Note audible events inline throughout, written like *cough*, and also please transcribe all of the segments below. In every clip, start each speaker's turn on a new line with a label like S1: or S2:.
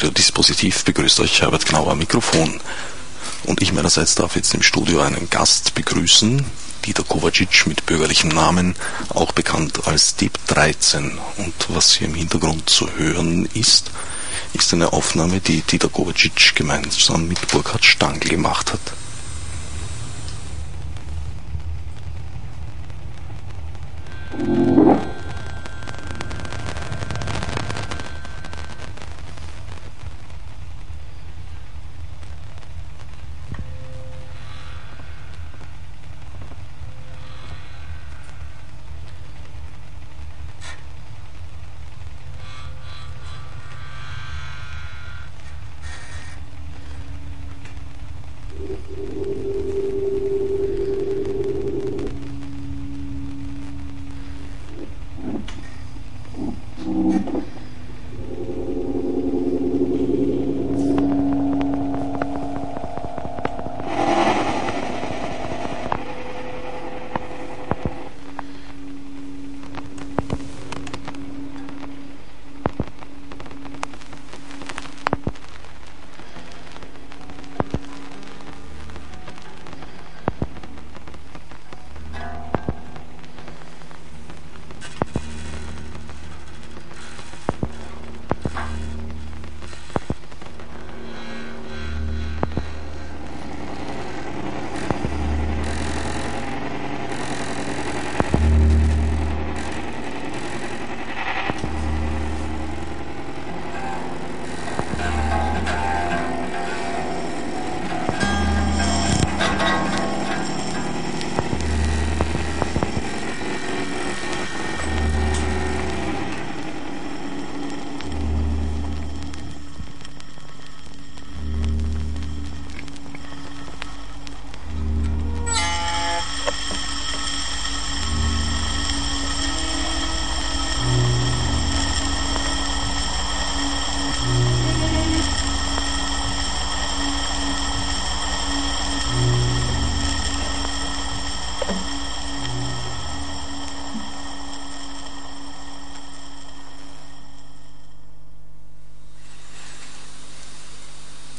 S1: Radiodispositiv begrüßt euch Herbert Knauer Mikrofon. Und ich meinerseits darf jetzt im Studio einen Gast begrüßen, Dieter Kovacic mit bürgerlichem Namen, auch bekannt als Deep 13. Und was hier im Hintergrund zu hören ist, ist eine Aufnahme, die Dieter Kovacic gemeinsam mit Burkhard Stangl gemacht hat.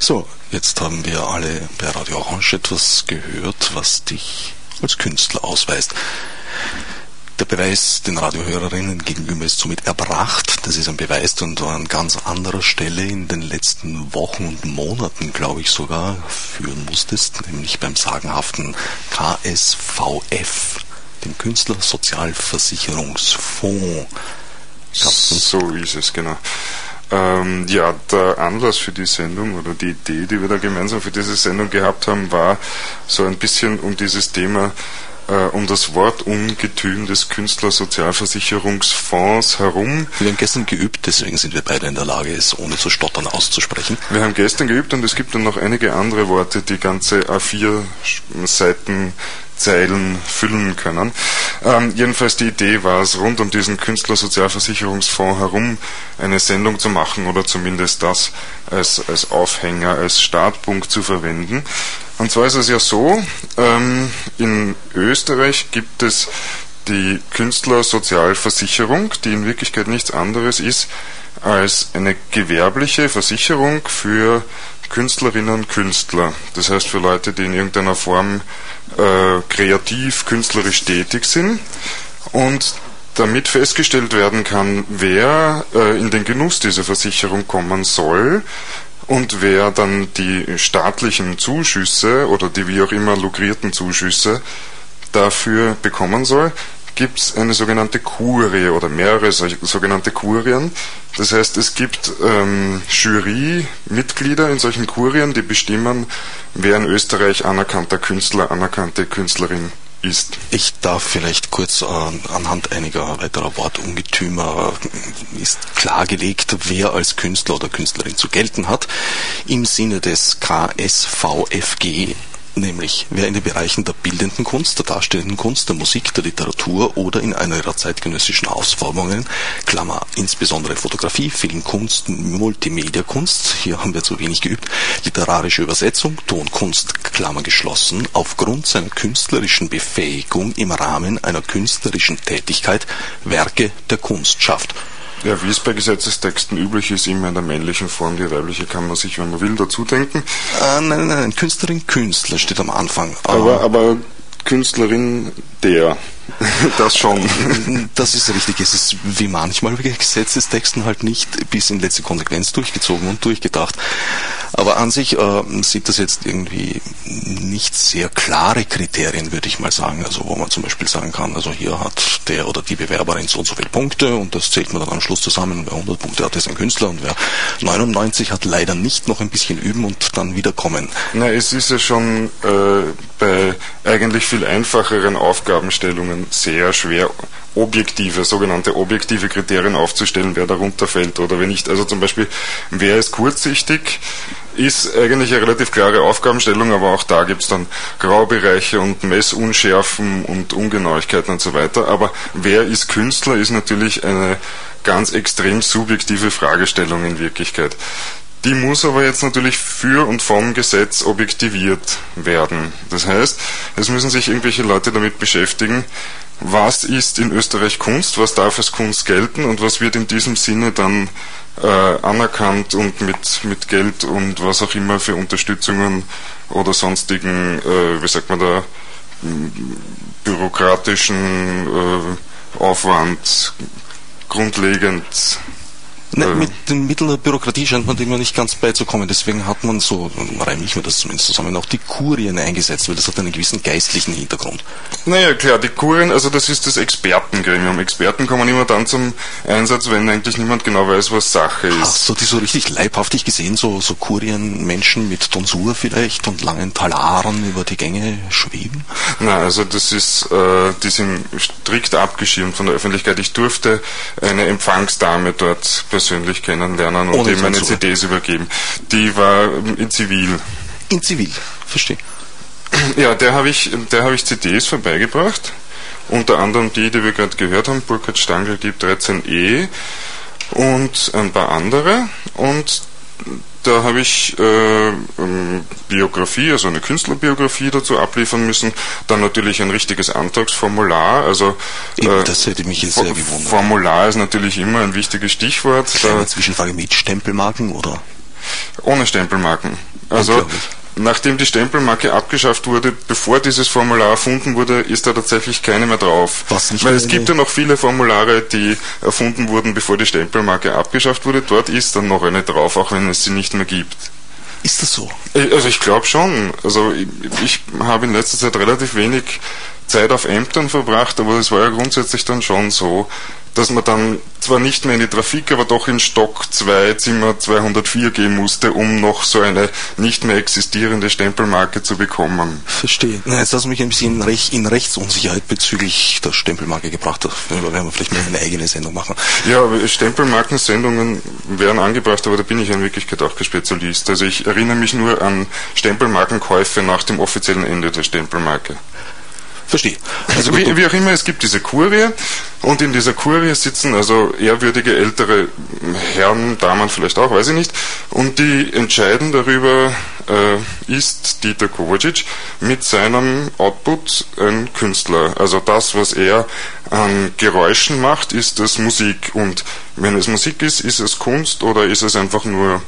S1: So, jetzt haben wir alle bei Radio Orange etwas gehört, was dich als Künstler ausweist. Der Beweis den Radiohörerinnen gegenüber ist somit erbracht. Das ist ein Beweis, du an ganz anderer Stelle in den letzten Wochen und Monaten, glaube ich sogar, führen musstest, nämlich beim sagenhaften KSVF, dem Künstlersozialversicherungsfonds.
S2: So ist es, genau. Ähm, ja, der Anlass für die Sendung oder die Idee, die wir da gemeinsam für diese Sendung gehabt haben, war so ein bisschen um dieses Thema äh, um das Wortungetüm des Künstlersozialversicherungsfonds herum.
S1: Wir haben gestern geübt, deswegen sind wir beide in der Lage, es ohne zu stottern auszusprechen.
S2: Wir haben gestern geübt und es gibt dann noch einige andere Worte, die ganze A4 Seiten Zeilen füllen können. Ähm, jedenfalls die Idee war es, rund um diesen Künstlersozialversicherungsfonds herum eine Sendung zu machen oder zumindest das als, als Aufhänger, als Startpunkt zu verwenden. Und zwar ist es ja so, ähm, in Österreich gibt es die Künstlersozialversicherung, die in Wirklichkeit nichts anderes ist als eine gewerbliche Versicherung für Künstlerinnen und Künstler. Das heißt für Leute, die in irgendeiner Form äh, kreativ, künstlerisch tätig sind. Und damit festgestellt werden kann, wer äh, in den Genuss dieser Versicherung kommen soll und wer dann die staatlichen Zuschüsse oder die wie auch immer lukrierten Zuschüsse dafür bekommen soll, gibt es eine sogenannte Kurie oder mehrere sogenannte Kurien. Das heißt, es gibt ähm, Jury-Mitglieder in solchen Kurien, die bestimmen, wer in Österreich anerkannter Künstler, anerkannte Künstlerin ist.
S1: Ich darf vielleicht kurz äh, anhand einiger weiterer Wortungetümer äh, ist klargelegt, wer als Künstler oder Künstlerin zu gelten hat. Im Sinne des KSVFG nämlich wer in den Bereichen der bildenden Kunst, der darstellenden Kunst, der Musik, der Literatur oder in einer ihrer zeitgenössischen Ausformungen, Klammer, insbesondere Fotografie, Filmkunst, Multimediakunst, hier haben wir zu wenig geübt, literarische Übersetzung, Tonkunst, Klammer geschlossen, aufgrund seiner künstlerischen Befähigung im Rahmen einer künstlerischen Tätigkeit Werke der Kunst schafft.
S2: Ja, wie es bei Gesetzestexten üblich ist, immer in der männlichen Form. Die weibliche kann man sich, wenn man will, dazu denken.
S1: Äh, nein, nein, nein, Künstlerin, Künstler steht am Anfang.
S2: Aber, aber Künstlerin, der. *laughs* das schon. *laughs*
S1: Das ist richtig. Es ist wie manchmal bei Gesetzestexten halt nicht bis in letzte Konsequenz durchgezogen und durchgedacht. Aber an sich äh, sind das jetzt irgendwie nicht sehr klare Kriterien, würde ich mal sagen. Also wo man zum Beispiel sagen kann, also hier hat der oder die Bewerberin so und so viele Punkte und das zählt man dann am Schluss zusammen. Wer 100 Punkte hat, ist ein Künstler und wer 99 hat, leider nicht noch ein bisschen üben und dann wiederkommen.
S2: Na, es ist ja schon äh, bei eigentlich viel einfacheren Aufgabenstellungen sehr schwer objektive, sogenannte objektive Kriterien aufzustellen, wer darunter fällt oder wer nicht. Also zum Beispiel, wer ist kurzsichtig, ist eigentlich eine relativ klare Aufgabenstellung, aber auch da gibt es dann Graubereiche und Messunschärfen und Ungenauigkeiten und so weiter. Aber wer ist Künstler, ist natürlich eine ganz extrem subjektive Fragestellung in Wirklichkeit. Die muss aber jetzt natürlich für und vom Gesetz objektiviert werden. Das heißt, es müssen sich irgendwelche Leute damit beschäftigen, was ist in Österreich Kunst, was darf als Kunst gelten und was wird in diesem Sinne dann äh, anerkannt und mit, mit Geld und was auch immer für Unterstützungen oder sonstigen, äh, wie sagt man da, bürokratischen äh, Aufwand grundlegend
S1: Ne, mit den Mitteln der Bürokratie scheint man dem ja nicht ganz beizukommen. Deswegen hat man so, reime ich mir das zumindest zusammen, auch die Kurien eingesetzt, weil das hat einen gewissen geistlichen Hintergrund.
S2: Naja, klar, die Kurien, also das ist das Expertengremium. Experten kommen immer dann zum Einsatz, wenn eigentlich niemand genau weiß, was Sache ist. Ach
S1: so, die so richtig leibhaftig gesehen, so, so Kurienmenschen mit Tonsur vielleicht und langen Talaren über die Gänge schweben?
S2: Na, also das ist, äh, die sind strikt abgeschirmt von der Öffentlichkeit. Ich durfte eine Empfangsdame dort persönlich kennenlernen und Ohne ihm meine CDs übergeben. Die war in Zivil.
S1: In Zivil, verstehe.
S2: Ja, der habe ich, der habe ich CDs vorbeigebracht. Unter anderem die, die wir gerade gehört haben, Burkhard Stangl gibt 13e und ein paar andere. Und da habe ich äh, ähm, Biografie, also eine Künstlerbiografie dazu abliefern müssen. Dann natürlich ein richtiges Antragsformular. Also
S1: äh, das hätte mich jetzt sehr gewundert.
S2: Formular ist natürlich immer ein wichtiges Stichwort.
S1: Kleine Zwischenfrage mit Stempelmarken oder?
S2: Ohne Stempelmarken. Also Nachdem die Stempelmarke abgeschafft wurde, bevor dieses Formular erfunden wurde, ist da tatsächlich keine mehr drauf.
S1: Was nicht
S2: Weil es gibt ja noch viele Formulare, die erfunden wurden, bevor die Stempelmarke abgeschafft wurde. Dort ist dann noch eine drauf, auch wenn es sie nicht mehr gibt.
S1: Ist das so?
S2: Äh, also ich glaube schon. Also ich, ich habe in letzter Zeit relativ wenig Zeit auf Ämtern verbracht, aber es war ja grundsätzlich dann schon so, dass man dann zwar nicht mehr in die Trafik, aber doch in Stock 2, Zimmer 204 gehen musste, um noch so eine nicht mehr existierende Stempelmarke zu bekommen.
S1: Verstehe. Na, jetzt hast du mich ein bisschen in Rechtsunsicherheit bezüglich der Stempelmarke gebracht. Da werden wir vielleicht mal eine eigene Sendung machen.
S2: Ja, Stempelmarkensendungen werden angebracht, aber da bin ich in Wirklichkeit auch kein Spezialist. Also ich erinnere mich nur an Stempelmarkenkäufe nach dem offiziellen Ende der Stempelmarke.
S1: Verstehe.
S2: Also wie, wie, auch immer, es gibt diese Kurie und in dieser Kurie sitzen also ehrwürdige ältere Herren, Damen vielleicht auch, weiß ich nicht, und die entscheiden darüber, äh, ist Dieter Kovacic mit seinem Output ein Künstler. Also das, was er an Geräuschen macht, ist das Musik und wenn es Musik ist, ist es Kunst oder ist es einfach nur,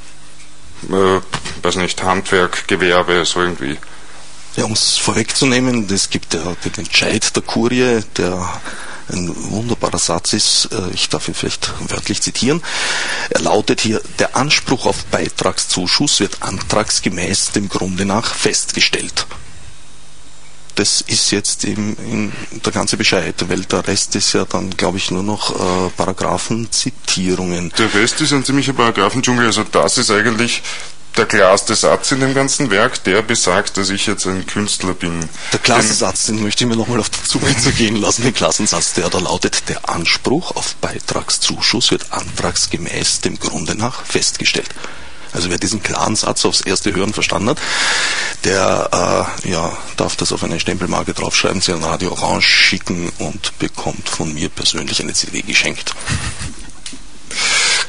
S2: äh, weiß nicht, Handwerk, Gewerbe, so irgendwie.
S1: Ja, um es vorwegzunehmen, es gibt ja den Entscheid der Kurie, der ein wunderbarer Satz ist, äh, ich darf ihn vielleicht wörtlich zitieren. Er lautet hier, der Anspruch auf Beitragszuschuss wird antragsgemäß dem Grunde nach festgestellt. Das ist jetzt eben der ganze Bescheid, weil der Rest ist ja dann, glaube ich, nur noch äh, Paragraphenzitierungen.
S2: Der Rest ist ein ziemlicher Paragraphendschungel, also das ist eigentlich der klarste Satz in dem ganzen Werk, der besagt, dass ich jetzt ein Künstler bin.
S1: Der klarste Satz, den möchte ich mir nochmal auf der Zunge zergehen lassen. Den Klassensatz, der da lautet, der Anspruch auf Beitragszuschuss wird antragsgemäß dem Grunde nach festgestellt. Also wer diesen klaren Satz aufs erste Hören verstanden hat, der äh, ja, darf das auf eine Stempelmarke draufschreiben, sie an Radio Orange schicken und bekommt von mir persönlich eine CD geschenkt.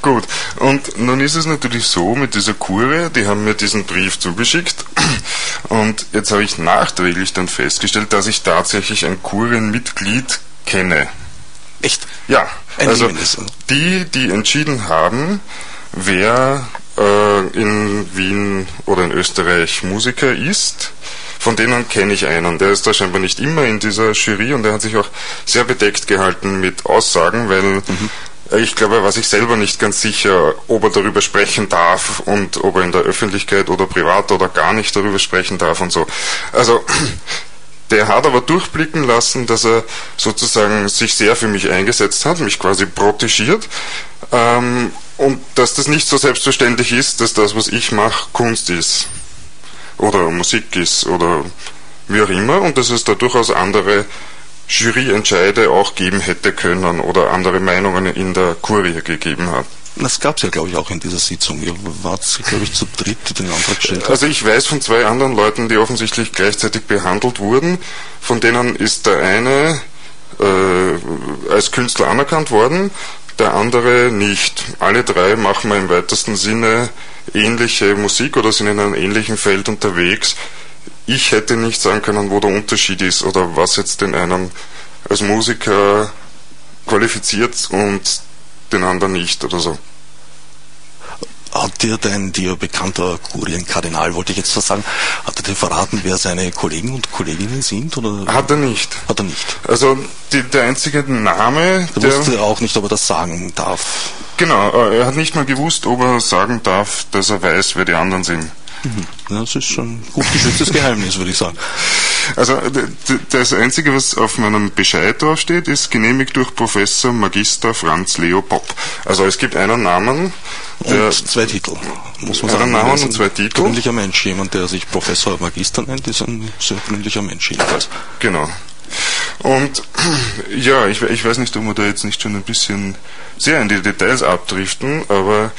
S2: Gut, und nun ist es natürlich so mit dieser Kurie, die haben mir diesen Brief zugeschickt *clears throat* und jetzt habe ich nachträglich dann festgestellt, dass ich tatsächlich ein Kurienmitglied kenne.
S1: Echt?
S2: Ja, Ein also die, die entschieden haben, wer äh, in Wien oder in Österreich Musiker ist, von denen kenne ich einen. Der ist da scheinbar nicht immer in dieser Jury und der hat sich auch sehr bedeckt gehalten mit Aussagen, weil mhm. Ich glaube, war sich selber nicht ganz sicher, ob er darüber sprechen darf und ob er in der Öffentlichkeit oder privat oder gar nicht darüber sprechen darf und so. Also *clears throat* der hat aber durchblicken lassen, dass er sozusagen sich sehr für mich eingesetzt hat, mich quasi protegiert ähm, und dass das nicht so selbstverständlich ist, dass das, was ich mache, Kunst ist oder Musik ist oder wie auch immer und dass es da durchaus andere Juryentscheide auch geben hätte können oder andere Meinungen in der Kurie gegeben hat.
S1: Das gab es ja, glaube ich, auch in dieser Sitzung. Ihr wart, glaube ich, zu dritt, die den Antrag gestellt haben.
S2: Also ich weiß von zwei anderen Leuten, die offensichtlich gleichzeitig behandelt wurden. Von denen ist der eine äh, als Künstler anerkannt worden, der andere nicht. Alle drei machen wir im weitesten Sinne ähnliche Musik oder sind in einem ähnlichen Feld unterwegs. Ich hätte nicht sagen können, wo der Unterschied ist oder was jetzt den einen als Musiker qualifiziert und den anderen nicht oder so.
S1: Hat dir dein dir bekannter Kurienkardinal, wollte ich jetzt was sagen, hat er dir verraten, wer seine Kollegen und Kolleginnen sind? Oder?
S2: Hat er nicht.
S1: Hat er nicht.
S2: Also die, der einzige Name.
S1: Er wusste auch nicht, ob er das sagen darf.
S2: Genau, äh, er hat nicht mal gewusst, ob er sagen darf, dass er weiß, wer die anderen sind.
S1: Mhm. Das ist schon ein gut geschütztes Geheimnis, würde ich sagen.
S2: Also das Einzige, was auf meinem Bescheid draufsteht, ist genehmigt durch Professor Magister Franz Leo Popp. Also es gibt einen Namen.
S1: und zwei Titel, muss man
S2: sagen. Einen Namen und zwei Titel.
S1: Ein gründlicher Mensch. Jemand, der sich Professor Magister nennt, ist ein sehr gründlicher Mensch jedenfalls.
S2: Genau. Und *clears throat* ja, ich, ich weiß nicht, ob wir da jetzt nicht schon ein bisschen sehr in die Details abdriften, aber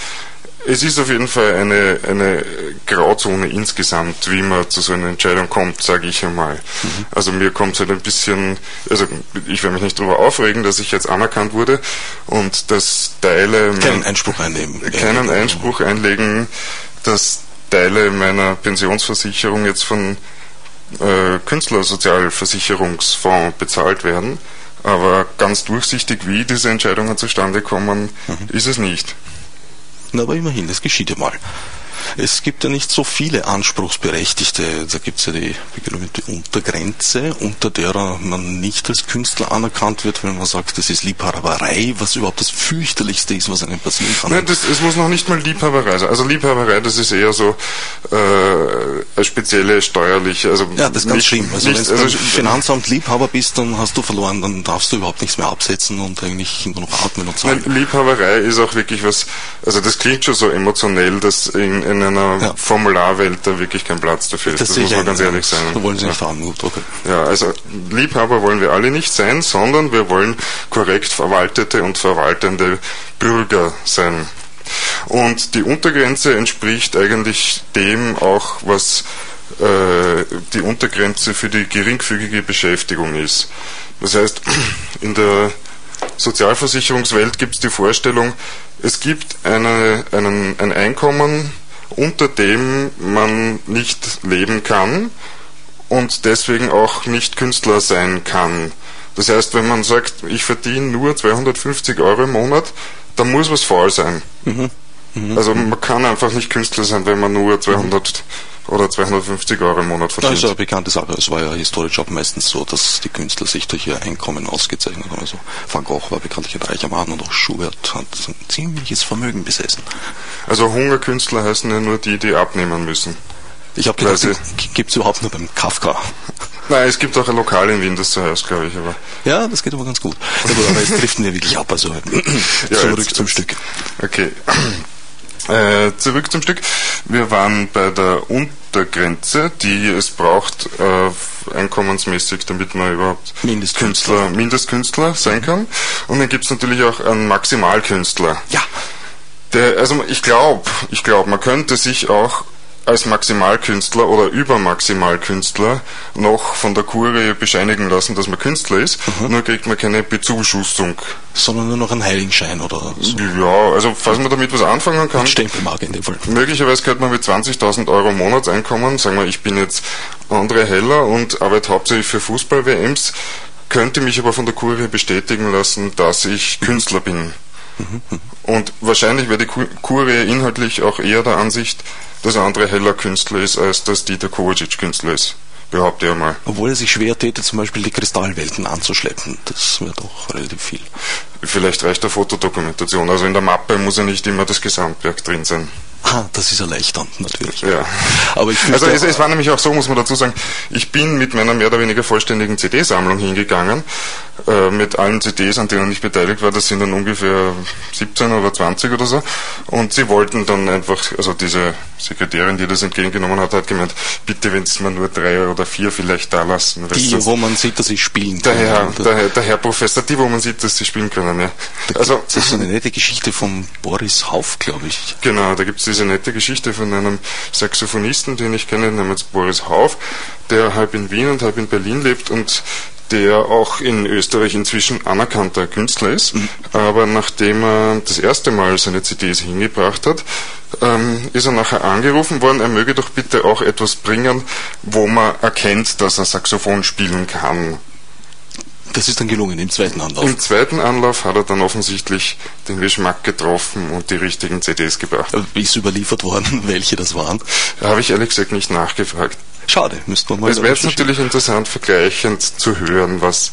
S2: es ist auf jeden Fall eine, eine Grauzone insgesamt, wie man zu so einer Entscheidung kommt, sage ich einmal. Mhm. Also mir kommt es halt ein bisschen, also ich werde mich nicht darüber aufregen, dass ich jetzt anerkannt wurde und dass Teile...
S1: Keinen Einspruch einnehmen.
S2: Keinen Einspruch einlegen, dass Teile meiner Pensionsversicherung jetzt von äh, Künstlersozialversicherungsfonds bezahlt werden. Aber ganz durchsichtig, wie diese Entscheidungen zustande kommen, mhm. ist es nicht.
S1: Aber immerhin, das geschieht ja mal. Es gibt ja nicht so viele Anspruchsberechtigte. Da gibt es ja die berühmte Untergrenze, unter der man nicht als Künstler anerkannt wird, wenn man sagt, das ist Liebhaberei, was überhaupt das fürchterlichste ist, was einem passieren kann.
S2: Nein, das, es muss noch nicht mal Liebhaberei sein. Also Liebhaberei, das ist eher so äh, eine spezielle steuerliche. Also
S1: ja, das ist ganz nicht, schlimm. Also wenn du also, Finanzamt Liebhaber bist, dann hast du verloren, dann darfst du überhaupt nichts mehr absetzen und eigentlich nur noch atmen und sagen.
S2: Liebhaberei ist auch wirklich was, also das klingt schon so emotionell, dass in, in einer ja. Formularwelt da wirklich kein Platz dafür ist. Das, das muss man ganz ehrlich sein.
S1: Da wollen Sie nicht ja. okay.
S2: Ja, also Liebhaber wollen wir alle nicht sein, sondern wir wollen korrekt verwaltete und verwaltende Bürger sein. Und die Untergrenze entspricht eigentlich dem auch, was äh, die Untergrenze für die geringfügige Beschäftigung ist. Das heißt, *clears throat* in der Sozialversicherungswelt gibt es die Vorstellung, es gibt eine, einen, ein Einkommen, unter dem man nicht leben kann und deswegen auch nicht Künstler sein kann. Das heißt, wenn man sagt, ich verdiene nur 250 Euro im Monat, dann muss was faul sein. Mhm. Mhm. Also man kann einfach nicht Künstler sein, wenn man nur 200 oder 250 Euro im Monat verdient.
S1: Das ist eine bekannte Sache. Es war ja historisch auch meistens so, dass die Künstler sich durch ihr Einkommen ausgezeichnet haben. Also Van Gogh war bekanntlich ein reicher Mann und auch Schubert hat ein ziemliches Vermögen besessen.
S2: Also Hungerkünstler heißen ja nur die, die abnehmen müssen.
S1: Ich habe gedacht, gibt es überhaupt nur beim Kafka.
S2: Nein, es gibt auch ein Lokal in Wien, das so heißt, glaube ich. Aber
S1: ja, das geht aber ganz gut. aber jetzt driften wir wirklich ab, also ja, zurück jetzt, zum Stück.
S2: Okay. Äh, zurück zum Stück. Wir waren bei der Untergrenze, die es braucht äh, einkommensmäßig, damit man überhaupt
S1: Mindestkünstler,
S2: Künstler, Mindestkünstler sein kann. Und dann gibt es natürlich auch einen Maximalkünstler.
S1: Ja.
S2: Der, also ich glaube, ich glaube, man könnte sich auch als Maximalkünstler oder Übermaximalkünstler noch von der Kurie bescheinigen lassen, dass man Künstler ist, mhm. nur kriegt man keine Bezuschussung.
S1: Sondern nur noch einen Heiligenschein oder so.
S2: Ja, also falls man damit was anfangen kann.
S1: Stempelmarke in dem Fall.
S2: Möglicherweise könnte man mit 20.000 Euro Monatseinkommen, sagen wir, ich bin jetzt André Heller und arbeite hauptsächlich für Fußball-WMs, könnte mich aber von der Kurie bestätigen lassen, dass ich Künstler bin. Und wahrscheinlich wäre die Kurie inhaltlich auch eher der Ansicht, dass andere Heller Künstler ist, als dass Dieter Kovacic Künstler ist. Behaupte ich mal.
S1: Obwohl er sich schwer täte, zum Beispiel die Kristallwelten anzuschleppen. Das wäre doch relativ viel.
S2: Vielleicht reicht der Fotodokumentation. Also in der Mappe muss ja nicht immer das Gesamtwerk drin sein.
S1: Ah, das ist erleichternd, natürlich.
S2: Ja. Aber ich also es, es, war nämlich auch so, muss man dazu sagen, ich bin mit meiner mehr oder weniger vollständigen CD-Sammlung hingegangen, äh, mit allen CDs, an denen ich beteiligt war, das sind dann ungefähr 17 oder 20 oder so, und sie wollten dann einfach, also diese Sekretärin, die das entgegengenommen hat, hat gemeint, bitte, wenn es mal nur drei oder vier vielleicht da lassen.
S1: Die, wo man sieht, dass sie spielen
S2: können. Der Herr, der, Herr, der Herr Professor, die, wo man sieht, dass sie spielen können, ja.
S1: Da also, das ist so eine nette Geschichte von Boris Hauf, glaube ich.
S2: Genau, da gibt es diese nette Geschichte von einem Saxophonisten, den ich kenne, namens Boris Hauf, der halb in Wien und halb in Berlin lebt und der auch in Österreich inzwischen anerkannter Künstler ist. Mhm. Aber nachdem er das erste Mal seine CDs hingebracht hat, ähm, ist er nachher angerufen worden, er möge doch bitte auch etwas bringen, wo man erkennt, dass er Saxophon spielen kann.
S1: Das ist dann gelungen im zweiten Anlauf.
S2: Im zweiten Anlauf hat er dann offensichtlich den Geschmack getroffen und die richtigen CDs gebracht.
S1: Ist überliefert worden, *laughs* welche das waren?
S2: Da habe ich ehrlich gesagt nicht nachgefragt.
S1: Schade, müsste man
S2: mal. Es wäre jetzt natürlich interessant, vergleichend zu hören, was,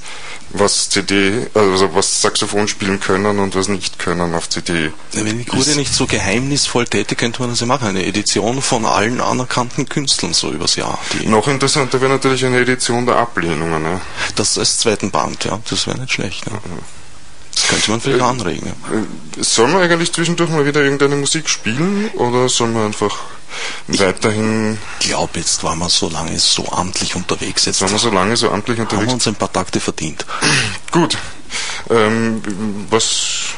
S2: was CD, also was Saxophon spielen können und was nicht können auf CD.
S1: Wenn die Kurie nicht so geheimnisvoll tätig, könnte man das ja machen. Eine Edition von allen anerkannten Künstlern so übers Jahr.
S2: Noch interessanter wäre natürlich eine Edition der Ablehnungen. Ne?
S1: Das als zweiten Band, ja. Das wäre nicht schlecht. Ne? Das könnte man vielleicht äh, anregen.
S2: Ja. Soll man eigentlich zwischendurch mal wieder irgendeine Musik spielen oder soll man einfach weiterhin.
S1: Ich glaube, jetzt waren wir so lange so amtlich unterwegs.
S2: Jetzt waren wir so lange so amtlich unterwegs.
S1: Haben wir uns ein paar Takte verdient.
S2: Gut. Ähm, was,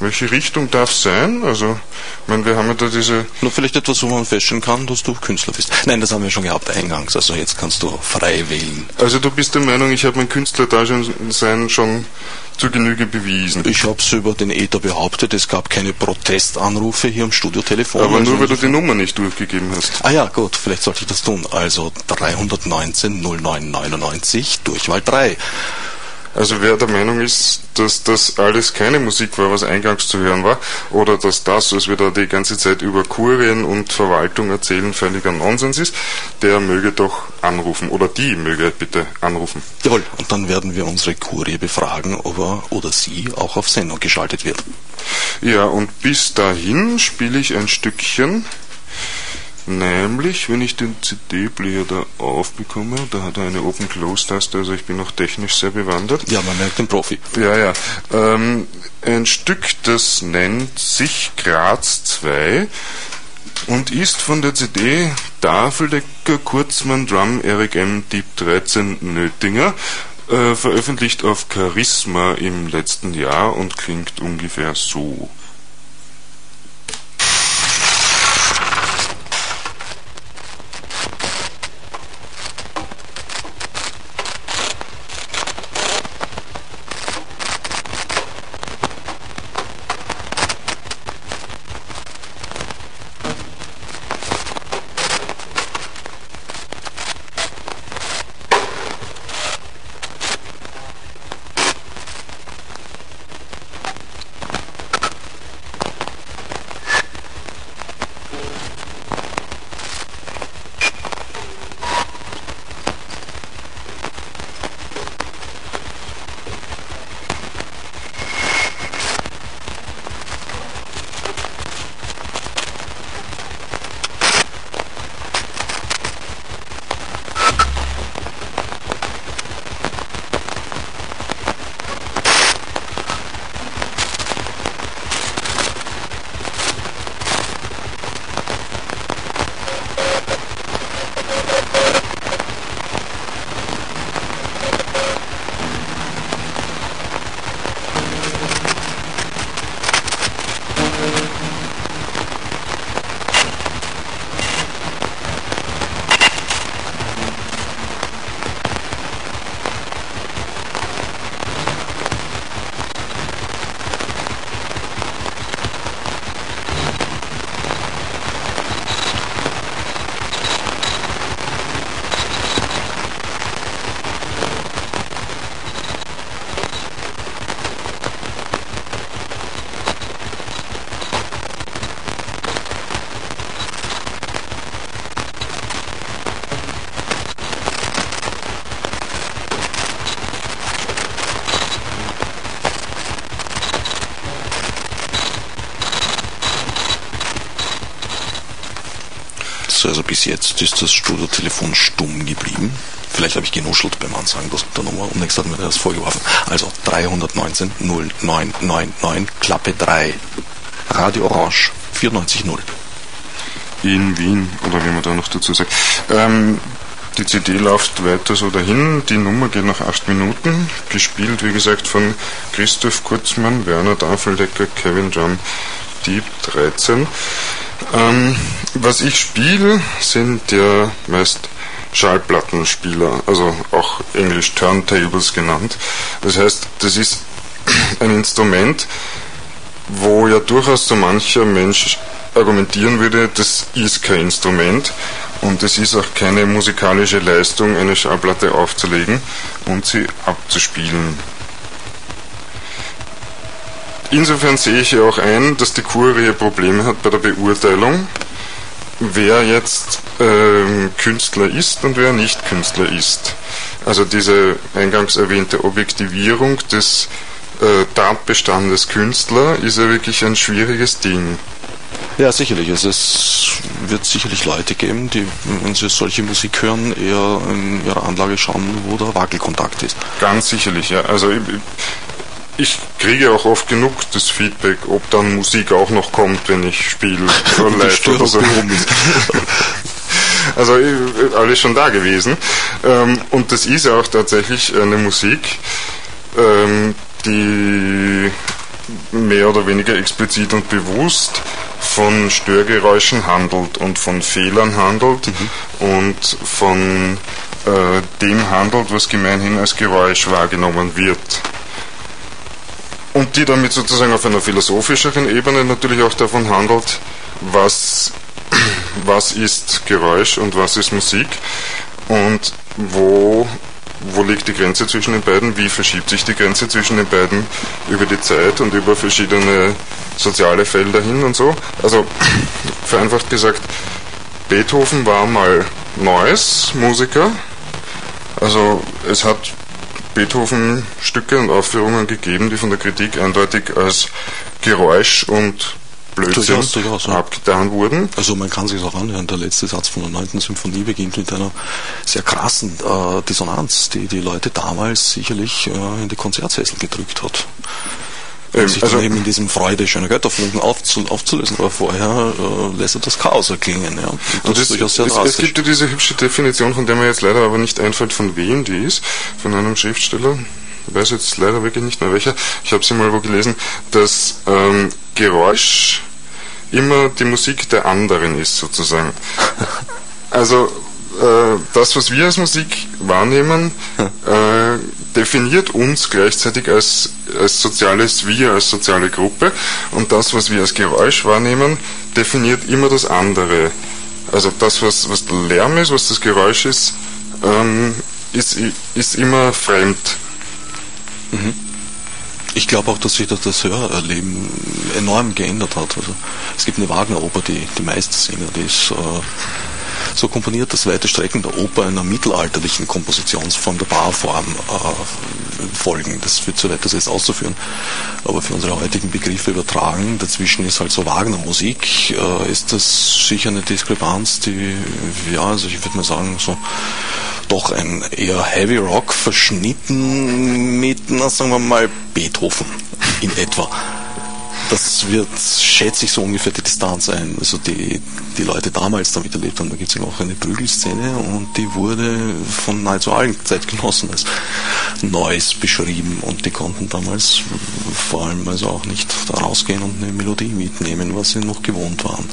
S2: welche Richtung darf sein? Also, ich meine, wir haben ja da diese.
S1: Nur vielleicht etwas, wo man feststellen kann, dass du Künstler bist. Nein, das haben wir schon gehabt eingangs. Also jetzt kannst du frei wählen.
S2: Also du bist der Meinung, ich habe mein Künstlerdasein schon zur Genüge bewiesen.
S1: Ich habe es über den Ether behauptet, es gab keine Protestanrufe hier am Studiotelefon.
S2: Aber nur, weil du die Nummer nicht durchgegeben hast.
S1: Ah ja, gut, vielleicht sollte ich das tun. Also 319 0999 Durchwahl 3.
S2: Also wer der Meinung ist, dass das alles keine Musik war, was eingangs zu hören war, oder dass das, was wir da die ganze Zeit über Kurien und Verwaltung erzählen, völliger Nonsens ist, der möge doch anrufen. Oder die möge bitte anrufen.
S1: Jawohl, und dann werden wir unsere Kurie befragen, ob er oder sie auch auf Sendung geschaltet wird.
S2: Ja, und bis dahin spiele ich ein Stückchen Nämlich, wenn ich den CD-Player da aufbekomme, da hat er eine Open-Close-Taste, also ich bin auch technisch sehr bewandert.
S1: Ja, man merkt den Profi.
S2: Ja, ja. Ähm, ein Stück, das nennt sich Graz 2 und ist von der CD Tafeldecker Kurzmann Drum Eric M. Deep 13 Nötinger, äh, veröffentlicht auf Charisma im letzten Jahr und klingt ungefähr so.
S1: Bis jetzt ist das Studiotelefon stumm geblieben. Vielleicht habe ich genuschelt beim Ansagen der Nummer und nächstes hat mir das vorgeworfen. Also 319 0999 Klappe 3 Radio Orange 94.0
S2: in Wien, oder wie man da noch dazu sagt. Ähm, die CD läuft weiter so dahin, die Nummer geht nach 8 Minuten, gespielt wie gesagt von Christoph Kurzmann, Werner Tafeldecker, Kevin John, Deep 13. Ähm, was ich spiele, sind ja meist Schallplattenspieler, also auch englisch Turntables genannt. Das heißt, das ist *clears throat* ein Instrument, wo ja durchaus so mancher Mensch argumentieren würde, das ist kein Instrument und es ist auch keine musikalische Leistung, eine Schallplatte aufzulegen und sie abzuspielen. Insofern sehe ich ja auch ein, dass die Kurie Probleme hat bei der Beurteilung, wer jetzt ähm, Künstler ist und wer nicht Künstler ist. Also diese eingangs erwähnte Objektivierung des äh, Tatbestandes Künstler ist ja wirklich ein schwieriges Ding.
S1: Ja, sicherlich. Also es wird sicherlich Leute geben, die, wenn sie solche Musik hören, eher in ihrer Anlage schauen, wo der Wackelkontakt ist.
S2: Ganz sicherlich, ja. Also ich, kriege auch oft genug das Feedback, ob dann Musik auch noch kommt, wenn ich spiele *laughs* oder live oder so. *laughs* also alles schon da gewesen. Ähm, und das ist ja auch tatsächlich eine Musik, ähm, die mehr oder weniger explizit und bewusst von Störgeräuschen handelt und von Fehlern handelt mhm. und von äh, dem handelt, was gemeinhin als Geräusch wahrgenommen wird. Und die damit sozusagen auf einer philosophischeren Ebene natürlich auch davon handelt, was, *clears throat* was ist Geräusch und was ist Musik und wo wo liegt die Grenze zwischen den beiden, wie verschiebt sich die Grenze zwischen den beiden über die Zeit und über verschiedene soziale Felder hin und so. Also *clears throat* vereinfacht gesagt, Beethoven war mal Neues Musiker. Also es hat Beethoven Stücke und Aufführungen gegeben, die von der Kritik eindeutig als Geräusch und Blödsinn durchaus, durchaus, ja. abgetan wurden.
S1: Also man kann sich auch anhören, der letzte Satz von der 9. Symphonie beginnt mit einer sehr krassen äh, Dissonanz, die die Leute damals sicherlich äh, in die Konzertsessel gedrückt hat. Um sich also, dann eben in diesem Freude schöner Götterfunken aufzu, aufzulösen, aber vorher äh, lässt er das Chaos erklingen. Ja.
S2: Und das, ist durchaus sehr es, es gibt ja diese hübsche Definition, von der mir jetzt leider aber nicht einfällt, von wem die ist, von einem Schriftsteller, ich weiß jetzt leider wirklich nicht mehr welcher, ich habe sie mal wo gelesen, dass ähm, Geräusch immer die Musik der anderen ist, sozusagen. *laughs* Also äh, das, was wir als Musik wahrnehmen, äh, definiert uns gleichzeitig als, als soziales Wir, als soziale Gruppe. Und das, was wir als Geräusch wahrnehmen, definiert immer das andere. Also das, was, was der Lärm ist, was das Geräusch ist, ähm, ist, ist immer fremd.
S1: Mhm ich glaube auch, dass sich das, das Hörerleben enorm geändert hat. Also es gibt eine Wagner-Oper, die die Meistersinger, die ist äh, so komponiert, dass weite Strecken der Oper einer mittelalterlichen Kompositionsform der Barform äh, folgen. Das wird zu weit, das jetzt auszuführen. Aber für unsere heutigen Begriffe übertragen, dazwischen ist halt so Wagner-Musik, äh, ist das sicher eine Diskrepanz, die, ja, also ich würde mal sagen, so doch ein eher Heavy Rock verschnitten mit, na, sagen wir mal, Beethoven in etwa. Das wird, schätze ich, so ungefähr die Distanz ein. Also die, die Leute damals damit erlebt haben, da gibt es ja auch eine Prügelszene und die wurde von nahezu allen Zeitgenossen als Neues beschrieben und die konnten damals vor allem also auch nicht rausgehen und eine Melodie mitnehmen, was sie noch gewohnt waren.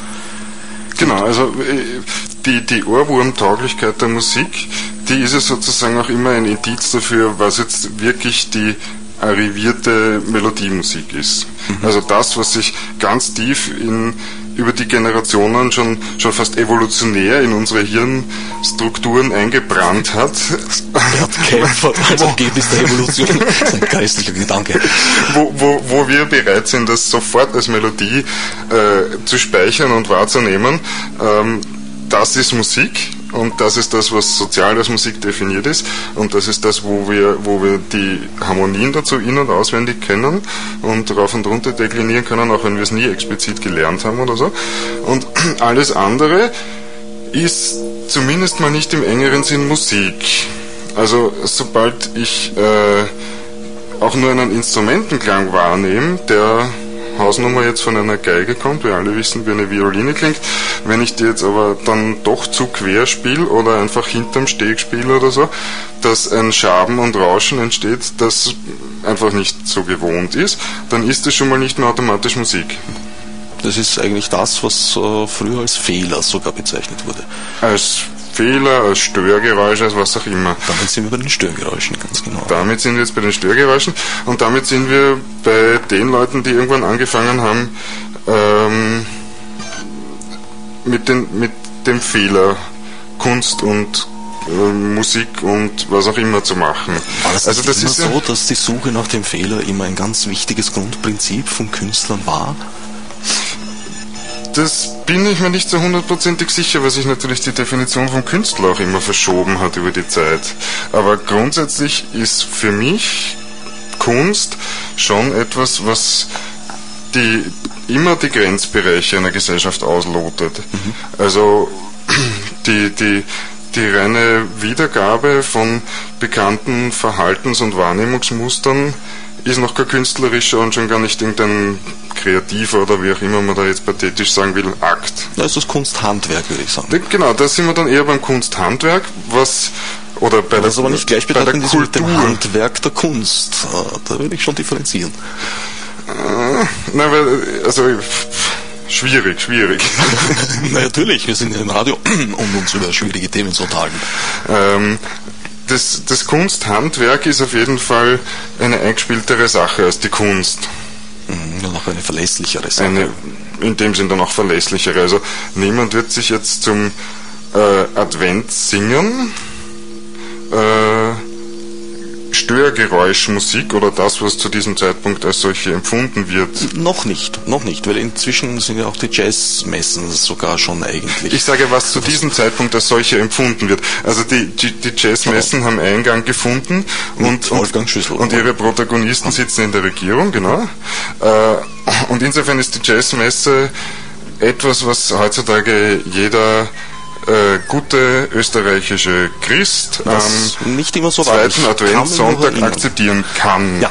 S2: Genau, also äh, die, die Ohrwurmtauglichkeit der Musik, die ist ja sozusagen auch immer ein Indiz dafür, was jetzt wirklich die arrivierte Melodiemusik ist. Mhm. Also das, was sich ganz tief in, über die Generationen schon, schon fast evolutionär in unsere Hirnstrukturen eingebrannt hat.
S1: Bert Kempfert als Ergebnis der Evolution. *laughs* Das ist ein geistlicher Gedanke.
S2: Wo, wo, wo wir bereit sind, das sofort als Melodie äh, zu speichern und wahrzunehmen. Ähm, das ist Musik und das ist das, was sozial als Musik definiert ist und das ist das, wo wir, wo wir die Harmonien dazu in- und auswendig kennen und rauf und runter deklinieren können, auch wenn wir es nie explizit gelernt haben oder so. Und *clears throat* alles andere ist zumindest mal nicht im engeren Sinn Musik. Also sobald ich äh, auch nur einen Instrumentenklang wahrnehme, der Hausnummer jetzt von einer Geige kommt, wir alle wissen, wie eine Violine klingt. Wenn ich die jetzt aber dann doch zu quer spiele oder einfach hinterm Steg spiele oder so, dass ein Schaben und Rauschen entsteht, das einfach nicht so gewohnt ist, dann ist es schon mal nicht mehr automatisch Musik.
S1: Das ist eigentlich das, was äh, früher als Fehler sogar bezeichnet wurde.
S2: Als Fehler, als Störgeräusch, als was auch immer.
S1: Damit sind wir bei den Störgeräuschen, ganz genau.
S2: Damit sind wir jetzt bei den Störgeräuschen und damit sind wir bei den Leuten, die irgendwann angefangen haben, ähm, mit, den, mit dem Fehler Kunst und äh, Musik und was auch immer zu machen.
S1: Das also das immer ist so, dass die Suche nach dem Fehler immer ein ganz wichtiges Grundprinzip von Künstlern war?
S2: Das bin ich mir nicht so hundertprozentig sicher, weil sich natürlich die Definition von Künstler auch immer verschoben hat über die Zeit. Aber grundsätzlich ist für mich Kunst schon etwas, was die, immer die Grenzbereiche einer Gesellschaft auslotet. Mhm. Also *clears throat* die, die, die reine Wiedergabe von bekannten Verhaltens- und Wahrnehmungsmustern ist noch kein künstlerischer und schon gar nicht irgendein kreativer oder wie auch immer man da jetzt pathetisch sagen will, Akt.
S1: Da ist das Kunsthandwerk, würde ich sagen.
S2: Genau, da sind wir dann eher beim Kunsthandwerk, was oder bei
S1: das der, aber nicht gleich bei der Kultur. mit dem Handwerk der Kunst. Äh, da würde ich schon differenzieren.
S2: Äh, nein, weil, also schwierig, schwierig. *laughs*
S1: Na, natürlich, wir sind ja im Radio, *clears throat* um uns über schwierige Themen zu unterhalten.
S2: Ähm, das, das Kunsthandwerk ist auf jeden Fall eine eingespieltere Sache als die Kunst.
S1: Mhm, und auch eine verlässlichere Sache.
S2: Eine, in dem Sinn dann auch verlässlichere. Also niemand wird sich jetzt zum äh, Advent singen. Äh, Störgeräuschmusik oder das, was zu diesem Zeitpunkt als solche empfunden wird?
S1: Noch nicht, noch nicht, weil inzwischen sind ja auch die Jazzmessen sogar schon eigentlich.
S2: Ich sage, was zu diesem Zeitpunkt als solche empfunden wird. Also die, die, die Jazzmessen ja. haben Eingang gefunden und, und, und ihre Protagonisten sitzen in der Regierung, genau. Äh, und insofern ist die Jazzmesse etwas, was heutzutage jeder äh, gute österreichische Christ
S1: am nicht immer so
S2: zweiten Adventssonntag akzeptieren kann.
S1: Ja.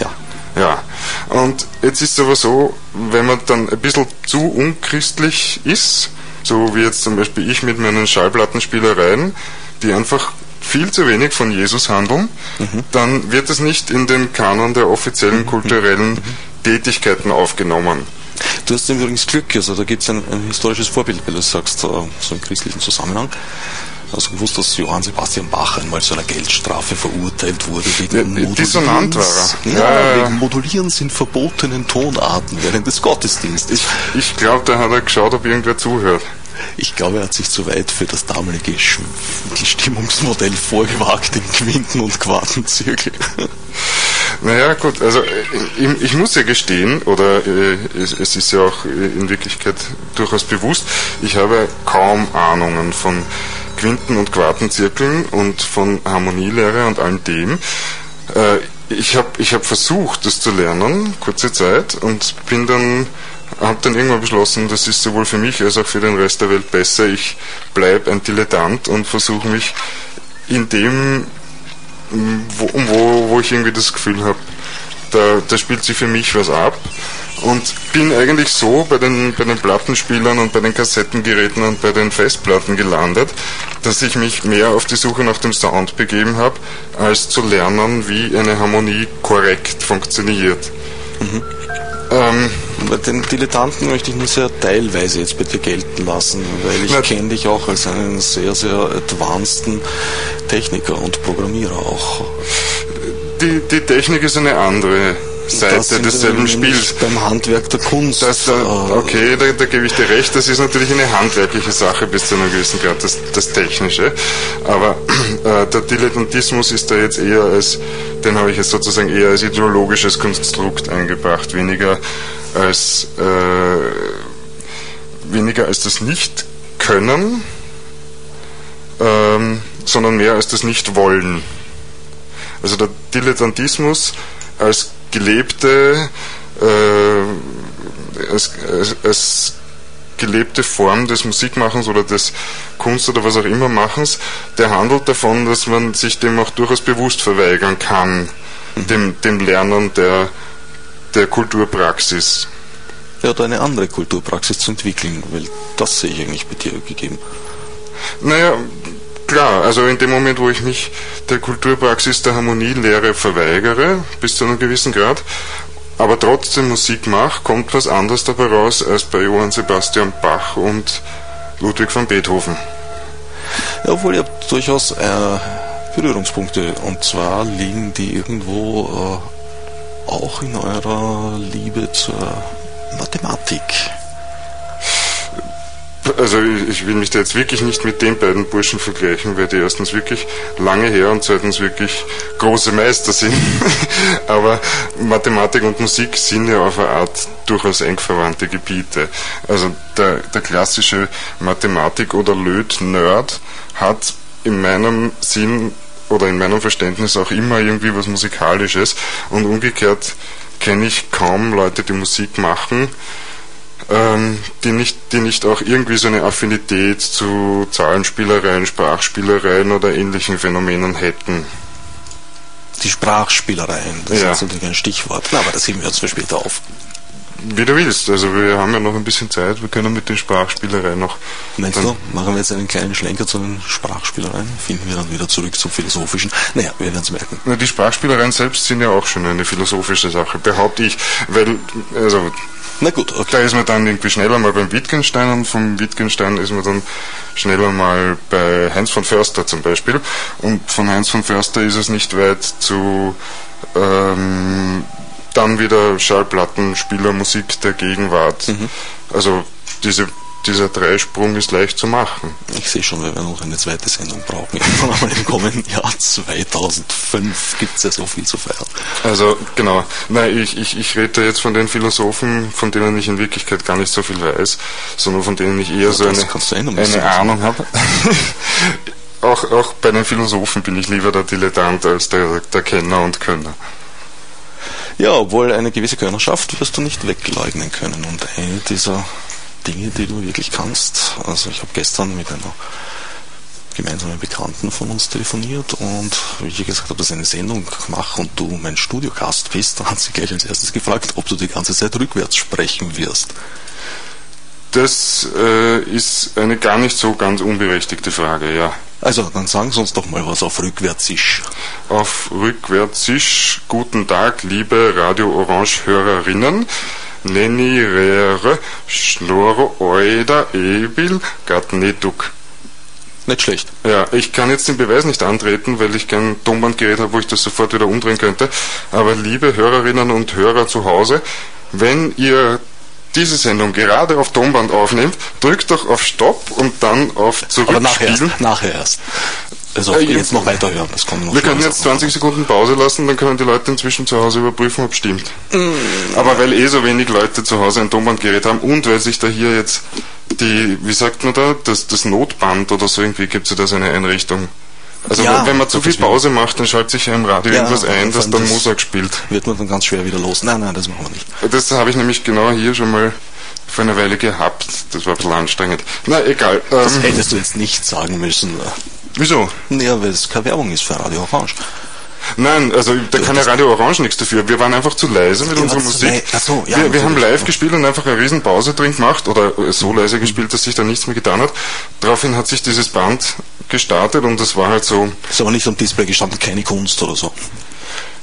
S1: ja.
S2: Ja. Und jetzt ist es aber so, wenn man dann ein bisschen zu unchristlich ist, so wie jetzt zum Beispiel ich mit meinen Schallplattenspielereien, die einfach viel zu wenig von Jesus handeln, mhm. dann wird es nicht in den Kanon der offiziellen mhm. kulturellen mhm. Tätigkeiten aufgenommen.
S1: Du hast übrigens Glück, also da gibt es ein, ein, historisches Vorbild, weil du sagst, so im christlichen Zusammenhang. Hast du gewusst, dass Johann Sebastian Bach einmal zu einer Geldstrafe verurteilt wurde wegen
S2: ja, Dissonant war
S1: er. Ja, ja, wegen Modulierens in verbotenen Tonarten während des Gottesdienstes.
S2: Ich, ich glaube, da hat er geschaut, ob irgendwer zuhört.
S1: Ich glaube, er hat sich zu weit für das damalige Stimmungsmodell vorgewagt in Quinten- und Quartenzirkel.
S2: Naja, gut, also ich, ich muss ja gestehen, oder äh, es, es, ist ja auch in Wirklichkeit durchaus bewusst, ich habe kaum Ahnungen von Quinten- und Quartenzirkeln und von Harmonielehre und all dem. Äh, ich habe ich hab versucht, das zu lernen, kurze Zeit, und bin dann habe dann irgendwann beschlossen, das ist sowohl für mich als auch für den Rest der Welt besser. Ich bleibe ein Dilettant und versuche mich in dem wo, wo, wo ich irgendwie das Gefühl habe, da, da spielt sich für mich was ab. Und bin eigentlich so bei den, bei den Plattenspielern und bei den Kassettengeräten und bei den Festplatten gelandet, dass ich mich mehr auf die Suche nach dem Sound begeben habe, als zu lernen, wie eine Harmonie korrekt funktioniert.
S1: Mhm. Ähm, den Dilettanten möchte ich nur sehr teilweise jetzt bitte gelten lassen, weil ich kenne dich auch als einen sehr, sehr advanceden Techniker und Programmierer auch.
S2: Die, die Technik ist eine andere. Seite desselben Spiels.
S1: Beim Handwerk der Kunst.
S2: Das, da, äh, okay, da, da, gebe ich dir recht, das ist natürlich eine handwerkliche Sache bis zu einem gewissen Grad, das, das Technische. Aber äh, der Dilettantismus ist da jetzt eher als, den habe ich jetzt sozusagen eher als ideologisches Konstrukt eingebracht, weniger als, äh, weniger als das Nicht-Können, ähm, sondern mehr als das Nicht-Wollen. Also der Dilettantismus als gelebte, äh, als, als, als, gelebte Form des Musikmachens oder des Kunst oder was auch immer Machens, der handelt davon, dass man sich dem auch durchaus bewusst verweigern kann, mhm. dem, dem Lernen der, der Kulturpraxis.
S1: Ja, oder eine andere Kulturpraxis zu entwickeln, weil das sehe ich eigentlich bei dir gegeben.
S2: Naja, klar, also in dem Moment, wo ich mich der Kulturpraxis der Harmonielehre verweigere, bis zu einem gewissen Grad, aber trotzdem Musik mache, kommt was anderes dabei raus als bei Johann Sebastian Bach und Ludwig van Beethoven.
S1: Ja, obwohl ihr habt durchaus äh, Berührungspunkte und zwar liegen die irgendwo äh, auch in eurer Liebe zur Mathematik.
S2: Also ich will mich da jetzt wirklich nicht mit den beiden Burschen vergleichen, weil die erstens wirklich lange her und zweitens wirklich große Meister sind. *laughs* Aber Mathematik und Musik sind ja auf eine Art durchaus eng verwandte Gebiete. Also der, der klassische Mathematik- oder Löt-Nerd hat in meinem Sinn oder in meinem Verständnis auch immer irgendwie was Musikalisches und umgekehrt kenne ich kaum Leute, die Musik machen, die, nicht, die nicht auch irgendwie so eine Affinität zu Zahlenspielereien, Sprachspielereien oder ähnlichen Phänomenen hätten.
S1: Die Sprachspielereien, das ja. ist natürlich ein Stichwort. Na, aber das heben wir uns für später auf.
S2: Wie du willst, also wir haben ja noch ein bisschen Zeit, wir können mit den Sprachspielereien noch.
S1: Meinst du, machen wir jetzt einen kleinen Schlenker zu den Sprachspielereien, finden wir dann wieder zurück zum Philosophischen. Naja, wir werden es merken.
S2: Na, die Sprachspielereien selbst sind ja auch schon eine philosophische Sache, behaupte ich, weil, also na gut, okay. Da ist man dann irgendwie schneller mal beim Wittgenstein und vom Wittgenstein ist man dann schneller mal bei Heinz von Förster zum Beispiel. Und von Heinz von Förster ist es nicht weit zu ähm, dann wieder Schallplattenspieler Musik der Gegenwart. Mhm. Also diese dieser Dreisprung ist leicht zu machen.
S1: Ich sehe schon, wir werden noch eine zweite Sendung brauchen. *laughs* Irgendwann einmal im kommenden Jahr 2005 gibt es ja so viel zu feiern.
S2: Also genau, nein, ich, ich, ich rede jetzt von den Philosophen, von denen ich in Wirklichkeit gar nicht so viel weiß, sondern von denen ich eher ja, so eine, eine Ahnung habe. *laughs* auch, auch bei den Philosophen bin ich lieber der Dilettant als der, der Kenner und Könner.
S1: Ja, obwohl eine gewisse Könnerschaft wirst du nicht wegleugnen können. Und eine dieser Dinge, die du wirklich kannst. Also ich habe gestern mit einer gemeinsamen Bekannten von uns telefoniert und wie ich gesagt habe, dass ich eine Sendung mache und du mein Studiogast bist, dann hat sie gleich als erstes gefragt, ob du die ganze Zeit rückwärts sprechen wirst.
S2: Das äh, ist eine gar nicht so ganz unberechtigte Frage, ja.
S1: Also, dann sagen Sie uns doch mal was auf Rückwärtsisch.
S2: Auf Rückwärtsisch, guten Tag, liebe Radio Orange Nenni rere schnoro oida ebil gatnetuk.
S1: Nicht schlecht.
S2: Ja, ich kann jetzt den Beweis nicht antreten, weil ich kein Tonbandgerät habe, wo ich das sofort wieder umdrehen könnte. Aber liebe Hörerinnen und Hörer zu Hause, wenn ihr diese Sendung gerade auf Tonband aufnehmt, drückt doch auf Stopp und dann auf Zurückspielen. Aber
S1: nachher erst. Nachher erst. Also äh, jetzt noch weiter hören. Das
S2: kommt noch wir können jetzt 20 Sekunden Pause lassen, dann können die Leute inzwischen zu Hause überprüfen, ob es stimmt. Mm. Aber weil eh so wenig Leute zu Hause ein Tonbandgerät haben und weil sich da hier jetzt die, wie sagt man da, das, das Notband oder so irgendwie gibt es ja da so eine Einrichtung. Also ja, wenn man zu viel Pause macht, dann schaltet sich ja im Radio ja, irgendwas ein, das dann Mozart spielt.
S1: Wird man dann ganz schwer wieder los. Nein, nein, das machen wir nicht.
S2: Das habe ich nämlich genau hier schon mal vor einer Weile gehabt. Das war ein bisschen anstrengend. Na, egal.
S1: Das ähm, hättest du jetzt nicht sagen müssen.
S2: Wieso?
S1: Ja, weil es keine Werbung ist für Radio Orange.
S2: Nein, also da kann ja Radio Orange nichts dafür. Wir waren einfach zu leise mit unserer Musik. So, ja, wir, wir haben live gespielt und einfach eine riesen Pause drin gemacht oder so leise gespielt, dass sich da nichts mehr getan hat. Daraufhin hat sich dieses Band gestartet und das war halt so.
S1: Ist aber nicht am Display gestanden, keine Kunst oder so.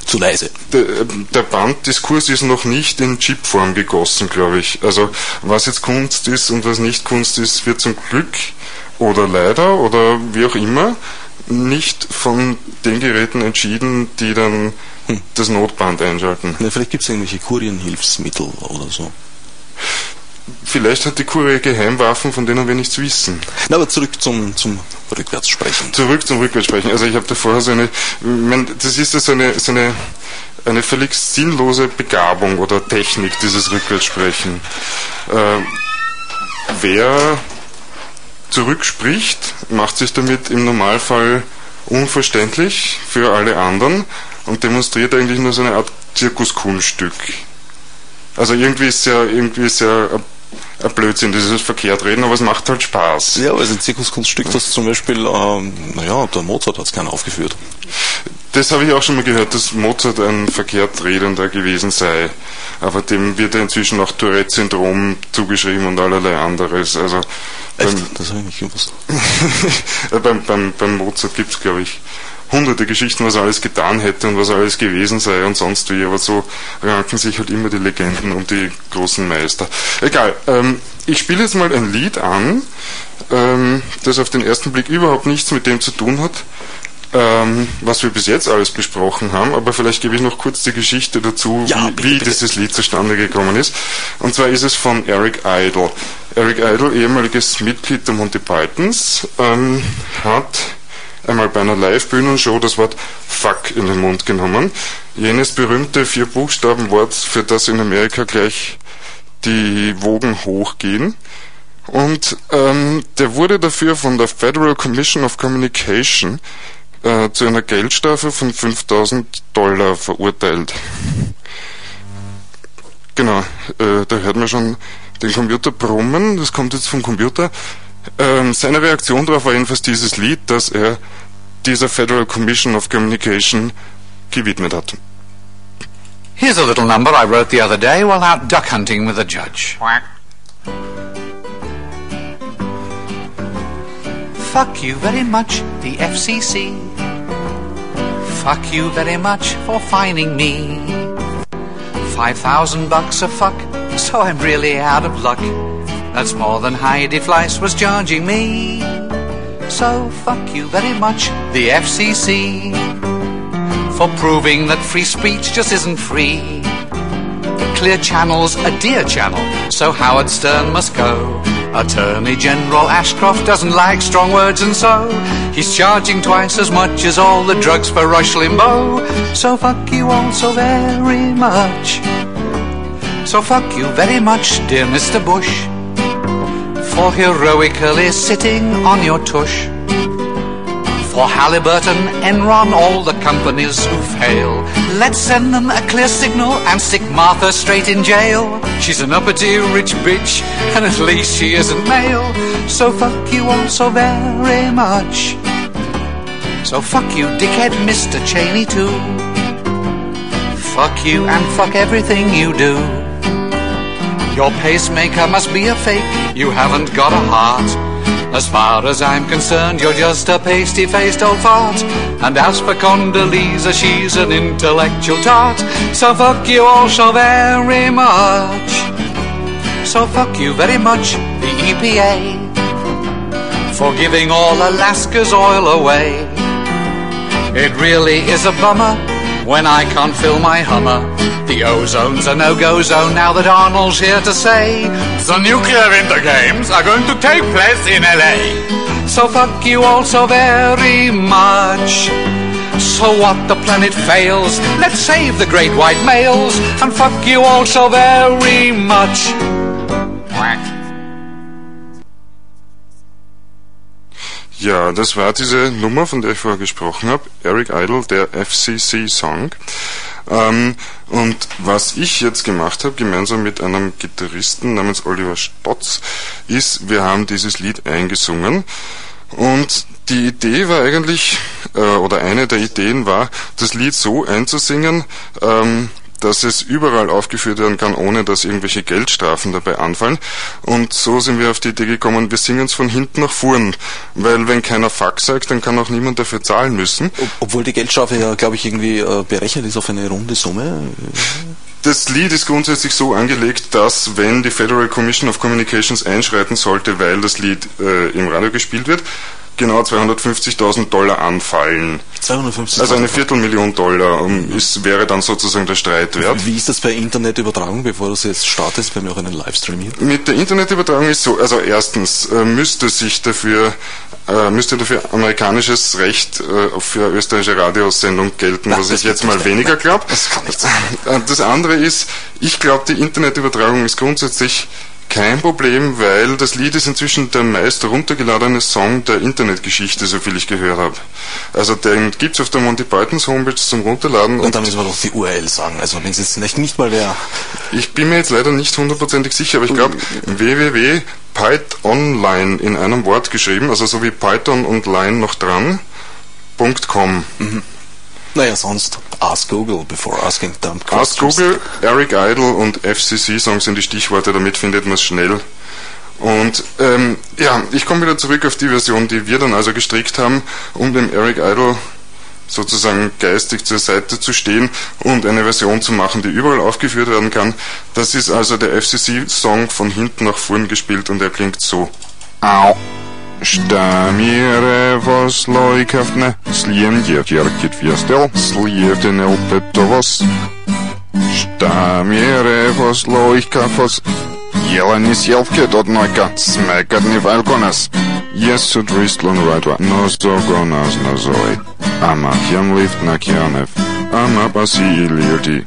S1: Zu leise.
S2: Der, der Banddiskurs ist noch nicht in Chipform gegossen, glaube ich. Also was jetzt Kunst ist und was nicht Kunst ist, wird zum Glück oder leider oder wie auch immer nicht von den Geräten entschieden, die dann hm. das Notband einschalten.
S1: Na, vielleicht gibt es irgendwelche Kurienhilfsmittel oder so.
S2: Vielleicht hat die Kurie Geheimwaffen, von denen wir nichts wissen.
S1: Na, aber zurück zum, zum Rückwärtssprechen.
S2: Zurück zum Rückwärtssprechen. Also ich habe da vorher so eine, mein, das ist ja so eine, so eine, eine völlig sinnlose Begabung oder Technik, dieses Rückwärtssprechen. Äh, wer zurückspricht, macht sich damit im Normalfall unverständlich für alle anderen und demonstriert eigentlich nur so eine Art Zirkuskunststück. Also irgendwie ist ja, irgendwie ist ja ein ein Blödsinn, das ist verkehrt reden, aber es macht halt Spaß.
S1: Ja, also ein Zirkuskunststück, das zum Beispiel, ähm, naja, der Mozart hat es gerne aufgeführt.
S2: Das habe ich auch schon mal gehört, dass Mozart ein verkehrt Redender gewesen sei. Aber dem wird ja inzwischen auch Tourette-Syndrom zugeschrieben und allerlei anderes. Also
S1: Echt? Beim, das habe ich nicht gewusst. *laughs*
S2: beim, beim, beim Mozart gibt es, glaube ich, hunderte Geschichten, was er alles getan hätte und was er alles gewesen sei und sonst wie, aber so ranken sich halt immer die Legenden um die großen Meister. Egal, ähm, ich spiele jetzt mal ein Lied an, ähm, das auf den ersten Blick überhaupt nichts mit dem zu tun hat, ähm, was wir bis jetzt alles besprochen haben, aber vielleicht gebe ich noch kurz die Geschichte dazu, ja, wie, bitte, wie bitte. dieses Lied zustande gekommen ist. Und zwar ist es von Eric Idle. Eric Idle, ehemaliges Mitglied der Monty Pythons, ähm, hat einmal bei einer Live-Bühnenshow das Wort Fuck in den Mund genommen. Jenes berühmte Vier-Buchstaben-Wort, für das in Amerika gleich die Wogen hochgehen. Und ähm, der wurde dafür von der Federal Commission of Communication äh, zu einer Geldstrafe von 5000 Dollar verurteilt. Genau, äh, da hört man schon den Computer brummen, das kommt jetzt vom Computer. Ähm, seine Reaktion darauf war jedenfalls dieses Lied, das er dieser Federal Commission of Communication gewidmet hat.
S3: Here's a little number I wrote the other day while out duck hunting with a judge. Fuck you very much, the FCC. Fuck you very much for fining me. Five thousand bucks a fuck, so I'm really out of luck. That's more than Heidi Fleiss was charging me. So fuck you very much, the FCC, for proving that free speech just isn't free. Clear Channel's a dear channel, so Howard Stern must go. Attorney General Ashcroft doesn't like strong words, and so he's charging twice as much as all the drugs for Rush Limbaugh. So fuck you all so very much. So fuck you very much, dear Mr. Bush for heroically sitting on your tush. For Halliburton, Enron, all the companies who fail, let's send them a clear signal and stick Martha straight in jail. She's an uppity rich bitch, and at least she isn't male. So fuck you all so very much. So fuck you, dickhead Mr. Cheney, too. Fuck you and fuck everything you do. Your pacemaker must be a fake, you haven't got a heart. As far as I'm concerned, you're just a pasty-faced old fart. And as for Condoleezza, she's an intellectual tart. So fuck you all so very much. So fuck you very much, the EPA, for giving all Alaska's oil away. It really is a bummer when I can't fill my Hummer. The ozone's a no-go zone now that Arnold's here to say the nuclear winter games are going to take place in LA. So fuck you all so very much. So what the planet fails, let's save the great white males and fuck you all so very much.
S2: Ja, das war diese Nummer, von der ich vorher gesprochen habe. Eric Idle, der FCC-Song. Ähm, und was ich jetzt gemacht habe, gemeinsam mit einem Gitarristen namens Oliver Stotz, ist, wir haben dieses Lied eingesungen. Und die Idee war eigentlich, äh, oder eine der Ideen war, das Lied so einzusingen, ähm, dass es überall aufgeführt werden kann, ohne dass irgendwelche Geldstrafen dabei anfallen. Und so sind wir auf die Idee gekommen, wir singen es von hinten nach vorn, weil wenn keiner Fuck sagt, dann kann auch niemand dafür zahlen müssen.
S1: Ob, obwohl die Geldstrafe ja, glaube ich, irgendwie äh, berechnet ist auf eine runde Summe.
S2: Das Lied ist grundsätzlich so angelegt, dass wenn die Federal Commission of Communications einschreiten sollte, weil das Lied äh, im Radio gespielt wird, genau 250.000 Dollar anfallen. 250 also eine Viertelmillion Dollar um, ist, wäre dann sozusagen der Streitwert.
S1: Wie ist das bei Internetübertragung, bevor du es jetzt startest? Wir haben ja auch einen Livestream hier.
S2: Mit der Internetübertragung ist so, also erstens äh, müsste sich dafür äh, müsste dafür amerikanisches Recht äh, für österreichische Radiosendung gelten, Nein, was ich jetzt mal weniger glaube. Das kann nicht sein. Äh, das andere ist, ich glaube, die Internetübertragung ist grundsätzlich Kein Problem, weil das Lied ist inzwischen der meist runtergeladene Song der Internetgeschichte, soviel ich gehört habe. Also den gibt's auf der Monty Pythons Homepage zum Runterladen.
S1: Und, und da müssen wir doch die URL sagen. Also wenn es jetzt vielleicht nicht mal wer...
S2: Ich bin mir jetzt leider nicht hundertprozentig sicher, aber ich glaube www.pythonline in einem Wort geschrieben, also so wie Python und Line noch dran, .com.
S1: Mhm. Naja, sonst Ask Google before asking dumb
S2: Ask Google, Eric Idle und FCC-Songs sind die Stichworte, damit findet man es schnell. Und ähm, ja, ich komme wieder zurück auf die Version, die wir dann also gestrickt haben, um dem Eric Idle sozusagen geistig zur Seite zu stehen und eine Version zu machen, die überall aufgeführt werden kann. Das ist also der FCC-Song von hinten nach vorn gespielt und er klingt so. Au. Штамире возлойковне, слиемдев яркит фестел, слиевтен опетовос. Штамире возлойковос, Jelani självket åt noika, smäkat ni välkomnas. Jesu dristlon radva, no zogonas no zoi. Ama hjemlift na kjanev, ama basilirti.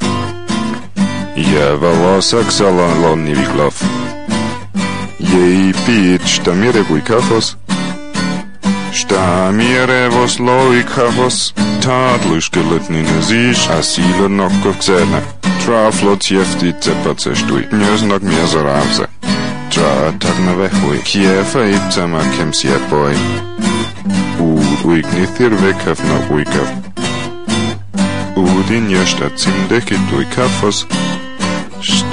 S2: Jevalo saksala lonni viklav. Jej pit štamire bujkafos, štamire vosloikafos, tadluškeletnine ziš, asilo nokko ksene. Traflot jefti cepace štui, njöznak mjezoravze. Tra tagna vehui, kiefa ipsama kem siepoi. Uud uignithir vekafna uikav. Uudin ješta cimdekit uikafos,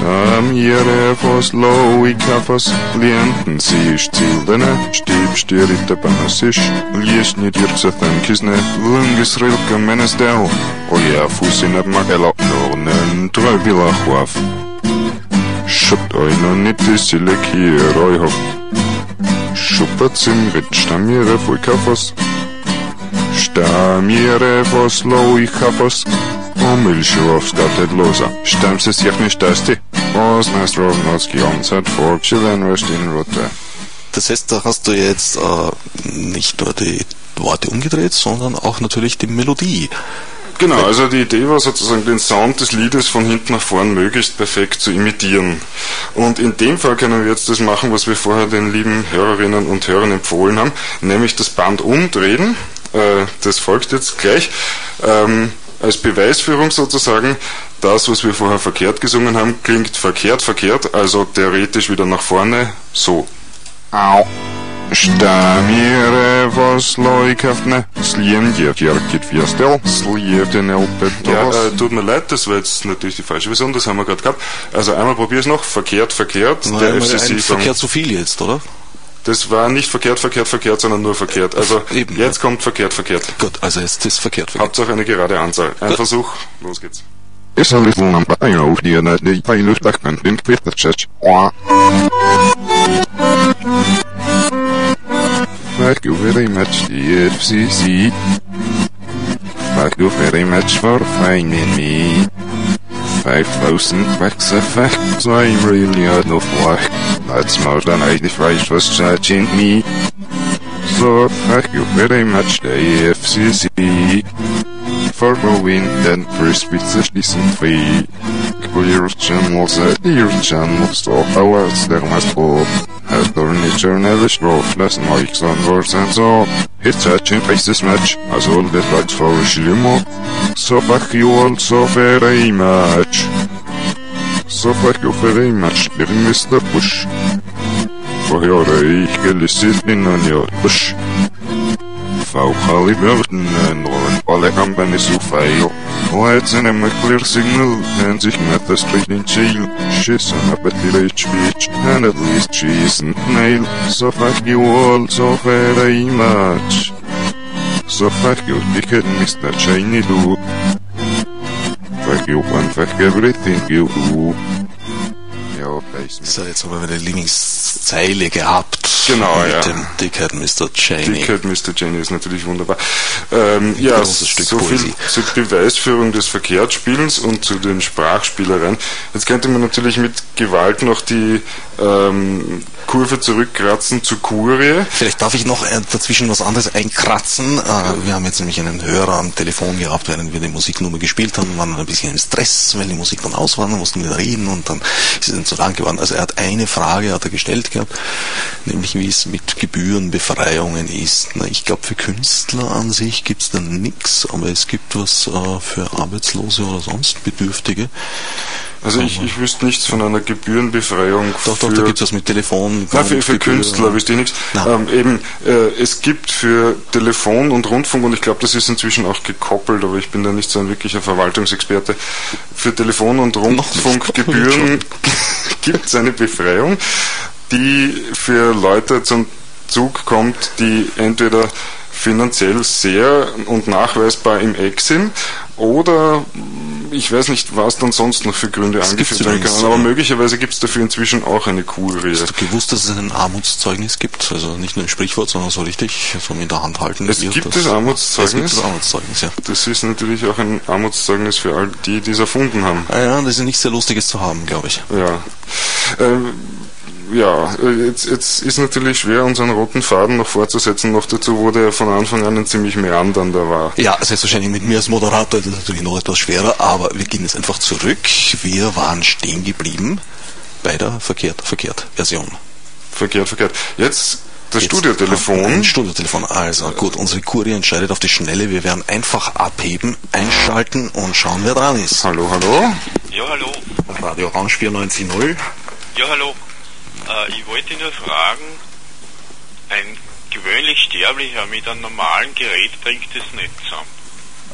S2: Am Jerefos Lói kafas klienten síš cildene, štīp štīrita panasiš, liesni dirksa tankisne, lungis rilka menes dev, oja fusin apmakelo, nornen trövila huaf. Šut oino niti silek hier oiho. Šupacim rit štamire fuj kafos, štamire fos Lói kafos, omilšivovska tedloza, štam se sjekne štastik. Was Nastrovnotski Onsat vor Chilenrest in Rotte.
S1: Das heißt, da hast du jetzt äh, nicht nur die Worte umgedreht, sondern auch natürlich die Melodie.
S2: Genau, also die Idee war sozusagen den Sound des Liedes von hinten nach vorn möglichst perfekt zu imitieren. Und in dem Fall können wir jetzt das machen, was wir vorher den lieben Hörerinnen und Hörern empfohlen haben, nämlich das Band umdrehen. Äh, das folgt jetzt gleich. Ähm, als Beweisführung sozusagen, das, was wir vorher verkehrt gesungen haben, klingt verkehrt, verkehrt, also theoretisch wieder nach vorne, so. Au. Штамире возлойковне, слиемдев яркит фьестел, слиевтен Ja, äh, tut mir leid, das war jetzt natürlich die falsche Version, das haben wir gerade gehabt. Also einmal probier es noch, verkehrt, verkehrt,
S1: Na,
S2: der
S1: FCC verkehrt zu viel jetzt, oder?
S2: Das war nicht verkehrt, verkehrt, verkehrt, sondern nur verkehrt. Also
S1: Eben,
S2: jetzt
S1: ja.
S2: kommt verkehrt, verkehrt.
S1: Gut, also jetzt ist verkehrt, verkehrt.
S2: Hauptsache eine gerade Anzahl. Ein
S1: Gut.
S2: Versuch, los geht's.
S4: It's a little number, I know, the other day, I looked back and didn't fit the church. Thank you very much, the FCC. Thank you very much for finding me. 5,000 bucks a fact, I'm really out of luck. That's more than I devised was charging me. So thank you very much, the FCC for going and first with the decent fee. Clear channels, uh, clear channels, so hours there must fall. As furniture never strove, less mics on words and so. It's such a faces match, as all the bags for a shilimo. So thank you all so very much. So thank you very much, dear Mr. Bush. For your eigen listening on your bush. Fauchali Mürtenen rollen alle Company zu fail. Lights sind immer clear signal, wenn sich met the street in jail. aber die appetite bitch, and at least schießen, isn't. So fuck you all so very much. So fuck you, dickhead Mr. Shiny du. Fuck you and fuck everything you do. Ja,
S1: So, jetzt haben wir eine Lieblingszeile gehabt.
S2: Genau,
S1: mit
S2: ja.
S1: dem Dickhead Mr. Cheney.
S2: Dickhead Mr. Jenny ist natürlich wunderbar. Ähm, ja,
S1: großes Stück
S2: so viel
S1: Poesie.
S2: zur Beweisführung des Verkehrtspielens und zu den Sprachspielereien. Jetzt könnte man natürlich mit Gewalt noch die ähm, Kurve zurückkratzen zur Kurie.
S1: Vielleicht darf ich noch äh, dazwischen was anderes einkratzen. Äh, wir haben jetzt nämlich einen Hörer am Telefon gehabt, während wir die Musiknummer gespielt haben, waren ein bisschen im Stress, weil die Musik dann aus war, dann mussten wir reden und dann ist es dann zu lang geworden. Also er hat eine Frage hat er gestellt gehabt, nämlich wie es mit Gebührenbefreiungen ist. Na, ich glaube für Künstler an sich gibt's da nichts, aber es gibt was äh, für Arbeitslose oder sonst Bedürftige.
S2: Also ich, ich wüsste nichts von einer Gebührenbefreiung.
S1: Doch, doch, da gibt's was mit Telefon.
S2: Nein, für, für. Künstler wüsste ich nichts. Ähm, eben, äh, es gibt für Telefon und Rundfunk, und ich glaube, das ist inzwischen auch gekoppelt, aber ich bin da nicht so ein wirklicher Verwaltungsexperte, für Telefon- und Rundfunkgebühren *laughs* gibt es eine Befreiung, die für Leute zum Zug kommt, die entweder finanziell sehr und nachweisbar im Eck sind oder ich weiß nicht, was dann sonst noch für Gründe
S1: Das
S2: angeführt werden können, aber möglicherweise gibt es dafür inzwischen auch eine Kurie.
S1: Hast du gewusst, dass es ein Armutszeugnis gibt? Also nicht nur ein Sprichwort, sondern so richtig, so in der Hand halten.
S2: Es gibt
S1: das-
S2: das
S1: Es
S2: Armutszeugnis.
S1: gibt das Armutszeugnis, ja.
S2: Das ist natürlich auch ein Armutszeugnis für all die, die es erfunden haben.
S1: Ah ja, das ist nichts sehr Lustiges zu haben, glaube ich.
S2: Ja. Ähm, ja, äh, jetzt, jetzt ist natürlich schwer, unseren roten Faden noch fortzusetzen. Noch dazu wurde er von Anfang an ein ziemlich meandernder war.
S1: Ja, selbstverständlich mit mir als Moderator ist das natürlich noch etwas schwerer, aber wir gehen jetzt einfach zurück. Wir waren stehen geblieben bei der verkehrt verkehrt Version.
S2: Verkehrt, verkehrt. Jetzt das
S1: Jetzt
S2: Studiotelefon.
S1: Ein Studiotelefon. Also gut, unsere Kurie entscheidet auf die Schnelle. Wir werden einfach abheben, einschalten und schauen, wer dran ist.
S2: Hallo, hallo.
S5: Ja, hallo.
S1: Radio Orange 94.0.
S5: Ja, hallo. Äh, ich wollte nur fragen, ein gewöhnlich Sterblicher mit einem normalen Gerät bringt es nicht zusammen,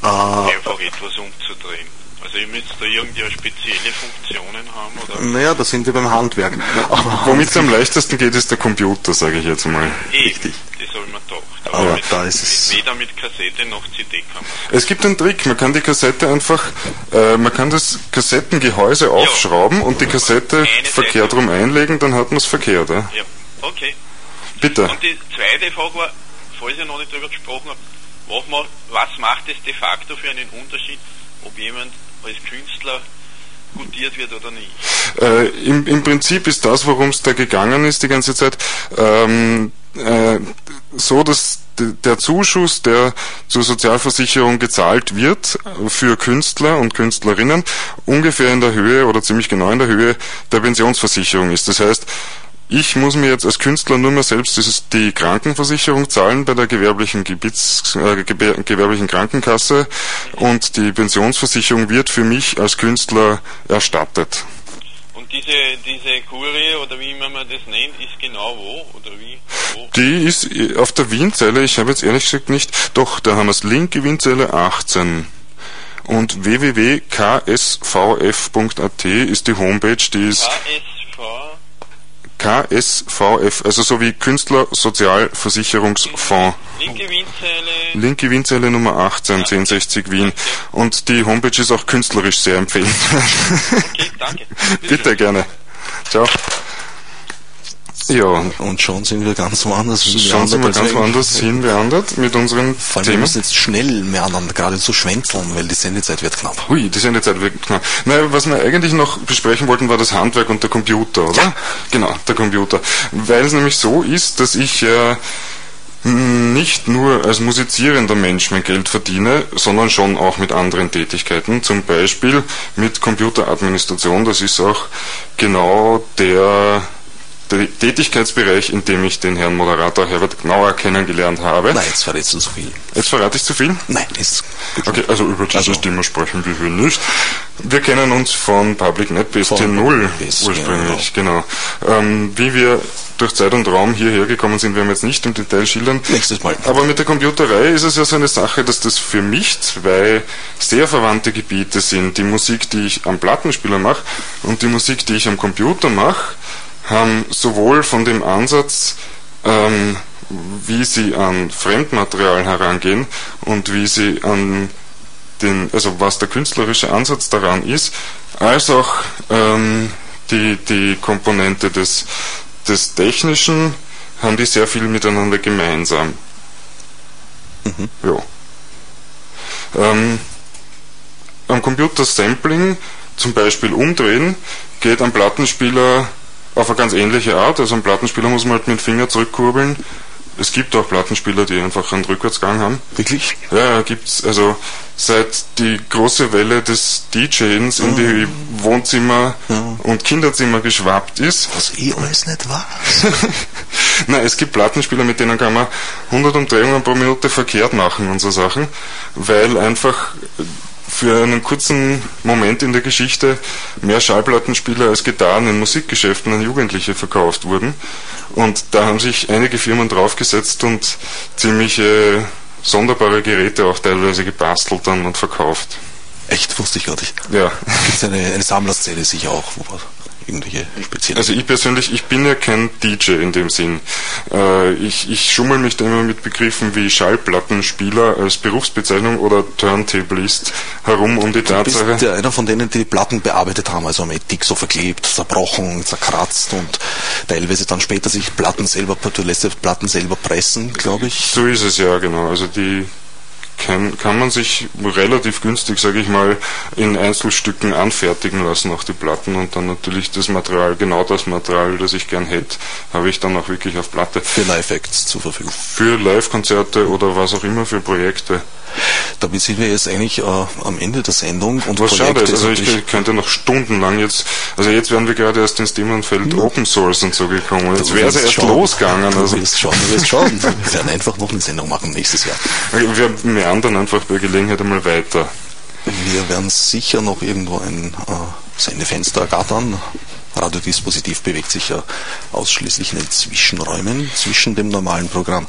S1: Äh,
S5: einfach etwas umzudrehen. Also ihr müsst da irgendwie spezielle Funktionen haben oder
S1: naja, da sind wir beim Handwerk. Aber
S2: Womit es am leichtesten geht, ist der Computer, sage ich jetzt mal.
S5: eh,
S1: Richtig.
S5: das habe ich mir gedacht.
S1: Aber
S5: mit,
S1: da ist es-
S5: weder mit Kassette noch CD kann man.
S2: Es gibt einen Trick, man kann die Kassette einfach, äh, man kann das Kassettengehäuse aufschrauben und die Kassette
S5: Eine
S2: verkehrt
S5: Seite.
S2: rum einlegen, dann hat man es verkehrt. Ja?
S5: Ja, okay.
S2: Bitte.
S5: Und die zweite Frage war, falls ihr noch nicht darüber gesprochen habt, was macht es de facto für einen Unterschied, ob jemand als Künstler gutiert wird oder nicht?
S2: Äh, im, Im Prinzip ist das, worum es da gegangen ist die ganze Zeit, ähm, äh, so, dass der Zuschuss, der zur Sozialversicherung gezahlt wird für Künstler und Künstlerinnen, ungefähr in der Höhe oder ziemlich genau in der Höhe der Pensionsversicherung ist. Das heißt, ich muss mir jetzt als Künstler nur mehr selbst die Krankenversicherung zahlen bei der gewerblichen, Gebiets, äh, Gewer- gewerblichen Krankenkasse und die Pensionsversicherung wird für mich als Künstler erstattet.
S5: Und diese, diese Kurie oder wie immer man das nennt, ist genau wo oder wie? Wo?
S2: Die ist äh, auf der Wienzelle, ich habe jetzt ehrlich gesagt nicht, doch, da haben wir es, linke Wienzelle 18. Und www.ksvf.at ist die Homepage, die ist
S5: KSV,
S2: KSVF, also so wie Künstler Sozialversicherungsfonds.
S5: linke Windzelle,
S2: Linke Wienzelle Nummer 18, 1060 Wien. Und die Homepage ist auch künstlerisch sehr empfehlenswert.
S5: okay, danke. *laughs*
S2: Bitte gerne. Ciao. Ja,
S1: Und schon sind wir ganz woanders.
S2: schauen Sie mal ganz woanders *laughs* hinbeandert mit unseren
S1: Vor allem, wir
S2: Themen.
S1: müssen jetzt schnell meandern, gerade so schwänzeln, weil die Sendezeit wird knapp.
S2: Hui, die Sendezeit wird knapp. Naja, was wir eigentlich noch besprechen wollten, war das Handwerk und der Computer, oder? Genau, der Computer. Weil es nämlich so ist, dass ich äh, nicht nur als musizierender Mensch mein Geld verdiene, sondern schon auch mit anderen Tätigkeiten, zum Beispiel mit Computeradministration. Das ist auch genau der Tätigkeitsbereich, in dem ich den Herrn Moderator Herbert Gnauer kennengelernt habe.
S1: Nein, jetzt verrätst du so viel.
S2: Jetzt verrate ich zu viel.
S1: Nein, ist.
S2: Okay, also über dieses
S1: Also-
S2: Thema sprechen wir hier nicht. Wir kennen uns von Public NetBase
S1: Von
S2: 10.0
S1: NetBase,
S2: ursprünglich, genau. Ähm, wie wir durch Zeit und Raum hierher gekommen sind, werden wir jetzt nicht im Detail schildern.
S1: Nächstes Mal.
S2: Aber mit der Computerei ist es ja so eine Sache, dass das für mich zwei sehr verwandte Gebiete sind. Die Musik, die ich am Plattenspieler mache und die Musik, die ich am Computer mache, haben sowohl von dem Ansatz, ähm, wie sie an Fremdmaterial herangehen und wie sie an den, also was der künstlerische Ansatz daran ist, als auch ähm, die, die Komponente des, des Technischen haben die sehr viel miteinander gemeinsam. Ja. Ähm, am Computer Sampling, zum Beispiel umdrehen, geht am Plattenspieler auf eine ganz ähnliche Art. Also ein Plattenspieler muss man halt mit dem Finger zurückkurbeln. Es gibt auch Plattenspieler, die einfach einen Rückwärtsgang haben.
S1: Wirklich?
S2: Ja, gibt's. Also seit die große Welle des DJs in die Wohnzimmer und Kinderzimmer geschwappt ist.
S1: Was eh alles nicht war. *laughs*
S2: Nein, es gibt Plattenspieler, mit denen kann man 100 Umdrehungen pro Minute verkehrt machen und so Sachen, weil einfach für einen kurzen Moment in der Geschichte mehr Schallplattenspieler als Gitarren in Musikgeschäften an Jugendliche verkauft wurden. Und da haben sich einige Firmen draufgesetzt und ziemliche sonderbare Geräte auch teilweise gebastelt dann und verkauft.
S1: Echt, wusste ich gar nicht.
S2: Ja.
S1: Gibt es eine, eine Sammlerszene sicher auch, wo irgendwelche speziellen...
S2: Also ich persönlich, ich bin ja kein DJ in dem Sinn. Äh, ich, ich schummel mich da immer mit Begriffen wie Schallplattenspieler als Berufsbezeichnung oder Turntablist herum um die
S1: Du bist
S2: Tatsache.
S1: ja einer von denen, die die Platten bearbeitet haben, also mit dick so verklebt, zerbrochen, zerkratzt und teilweise dann später sich Platten selber, du lässt Platten selber pressen, glaube ich.
S2: So ist es ja, genau. Also die kann, kann man sich relativ günstig, sage ich mal, in Einzelstücken anfertigen lassen, auch die Platten und dann natürlich das Material, genau das Material, das ich gern hätte, habe ich dann auch wirklich auf Platte.
S1: Für Live-Acts zur Verfügung.
S2: Für Live-Konzerte oder was auch immer für Projekte.
S1: Damit sind wir jetzt eigentlich äh, am Ende der Sendung und
S2: Was schade ist, also ich könnte noch stundenlang jetzt, also jetzt wären wir gerade erst ins Themenfeld Open Source und so gekommen. Jetzt wäre es erst
S1: schauen.
S2: losgegangen.
S1: Du
S2: Also
S1: wirst schauen, du wirst schauen. Wir werden einfach noch eine Sendung machen nächstes Jahr.
S2: wir meandern einfach bei Gelegenheit einmal weiter.
S1: Wir werden sicher noch irgendwo ein äh, Sendefenster ergattern. Radiodispositiv bewegt sich ja ausschließlich in den Zwischenräumen zwischen dem normalen Programm.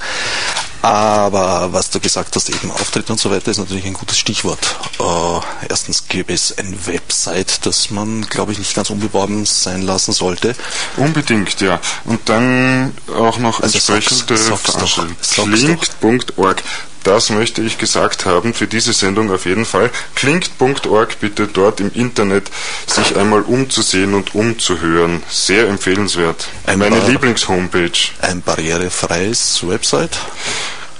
S1: Aber was du gesagt hast, eben Auftritt und so weiter, ist natürlich ein gutes Stichwort. Äh, erstens gäbe es ein Website, das man, glaube ich, nicht ganz unbeworben sein lassen sollte.
S2: Unbedingt, ja. Und dann auch noch
S1: Also
S2: entsprechende. Veranstaltungen. Klingt.org. Das möchte ich gesagt haben für diese Sendung auf jeden Fall. Klingt.org bitte dort im Internet sich einmal umzusehen und umzuhören. Sehr empfehlenswert.
S1: Ein
S2: Meine Lieblingshomepage.
S1: Ein barrierefreies Website,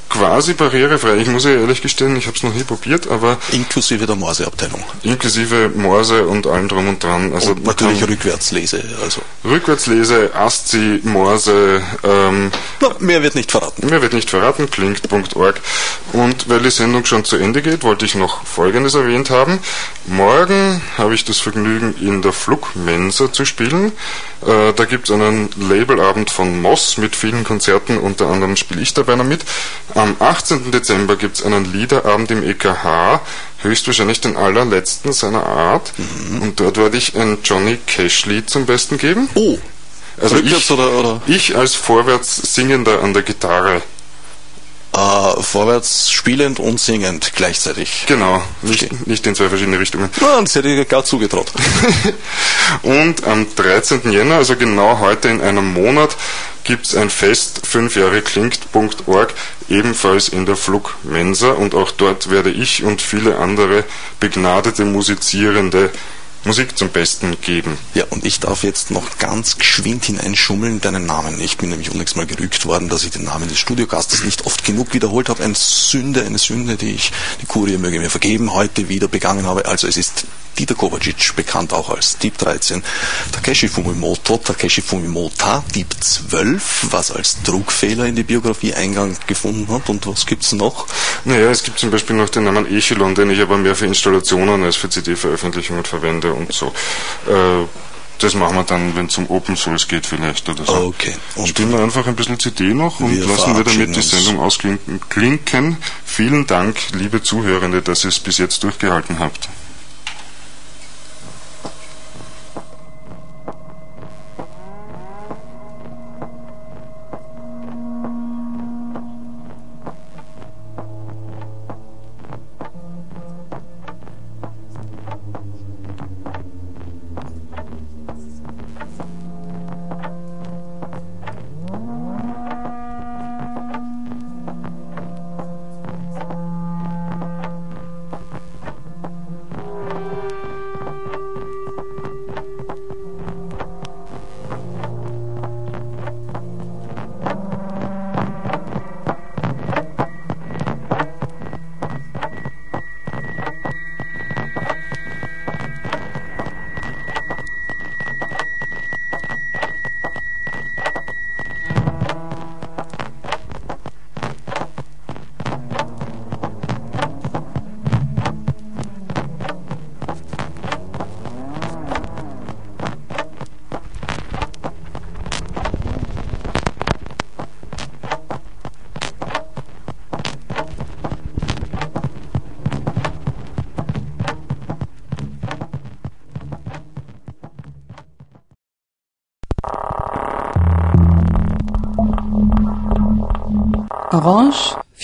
S2: Quasi barrierefrei. Ich muss ja ehrlich gestehen, ich habe es noch nie probiert, aber
S1: inklusive der Morse-Abteilung.
S2: inklusive Morse und allem drum und dran. Also
S1: Und natürlich Rückwärtslese. Also,
S2: Rückwärtslese, ASCII, Morse, ähm,
S1: na, mehr wird nicht verraten.
S2: Mir wird nicht verraten, klingt.org. Und weil die Sendung schon zu Ende geht, wollte ich noch Folgendes erwähnt haben. Morgen habe ich das Vergnügen, in der Flugmensa zu spielen. Äh, da gibt es einen Labelabend von Moss mit vielen Konzerten, unter anderem spiele ich dabei noch mit. Am 18. Dezember gibt es einen Liederabend im EKH, höchstwahrscheinlich den allerletzten seiner Art. Und dort werde ich ein Johnny Cash-Lied zum Besten geben.
S1: Oh,
S2: Also
S1: rückwärts
S2: ich,
S1: oder, oder
S2: ich als vorwärts Singender an der Gitarre.
S1: Äh, vorwärts spielend und singend gleichzeitig.
S2: Genau, nicht, nicht in zwei verschiedene Richtungen.
S1: Ja, das hätte ich gar zugetraut. *laughs*
S2: Und am 13. Jänner, also genau heute in einem Monat, gibt es ein Fest, fünf Jahre klingt.org, ebenfalls in der Flugmensa. Und auch dort werde ich und viele andere begnadete Musizierende Musik zum Besten geben.
S1: Ja, und ich darf jetzt noch ganz geschwind hineinschummeln deinen Namen. Ich bin nämlich unlängst mal gerügt worden, dass ich den Namen des Studiogastes nicht oft genug wiederholt habe. Eine Sünde, eine Sünde, die ich, die Kurie möge mir vergeben, heute wieder begangen habe. Also es ist Dieter Kovacic, bekannt auch als Dieb 13, Takeshi Fumimoto, Takeshi Fumimota, Dieb 12, was als Trugfehler in die Biografie Eingang gefunden hat. Und was gibt's noch?
S2: Naja, es gibt zum Beispiel noch den Namen Echelon, den ich aber mehr für Installationen als für CD-Veröffentlichungen verwende und so. Äh, das machen wir dann, wenn es um Open Source geht vielleicht oder so.
S1: Okay. Und
S2: Spielen wir einfach ein bisschen CD noch und
S1: Wir
S2: lassen wir damit die. Sendung ausklinken. Vielen Dank, liebe Zuhörende, dass ihr es bis jetzt durchgehalten habt.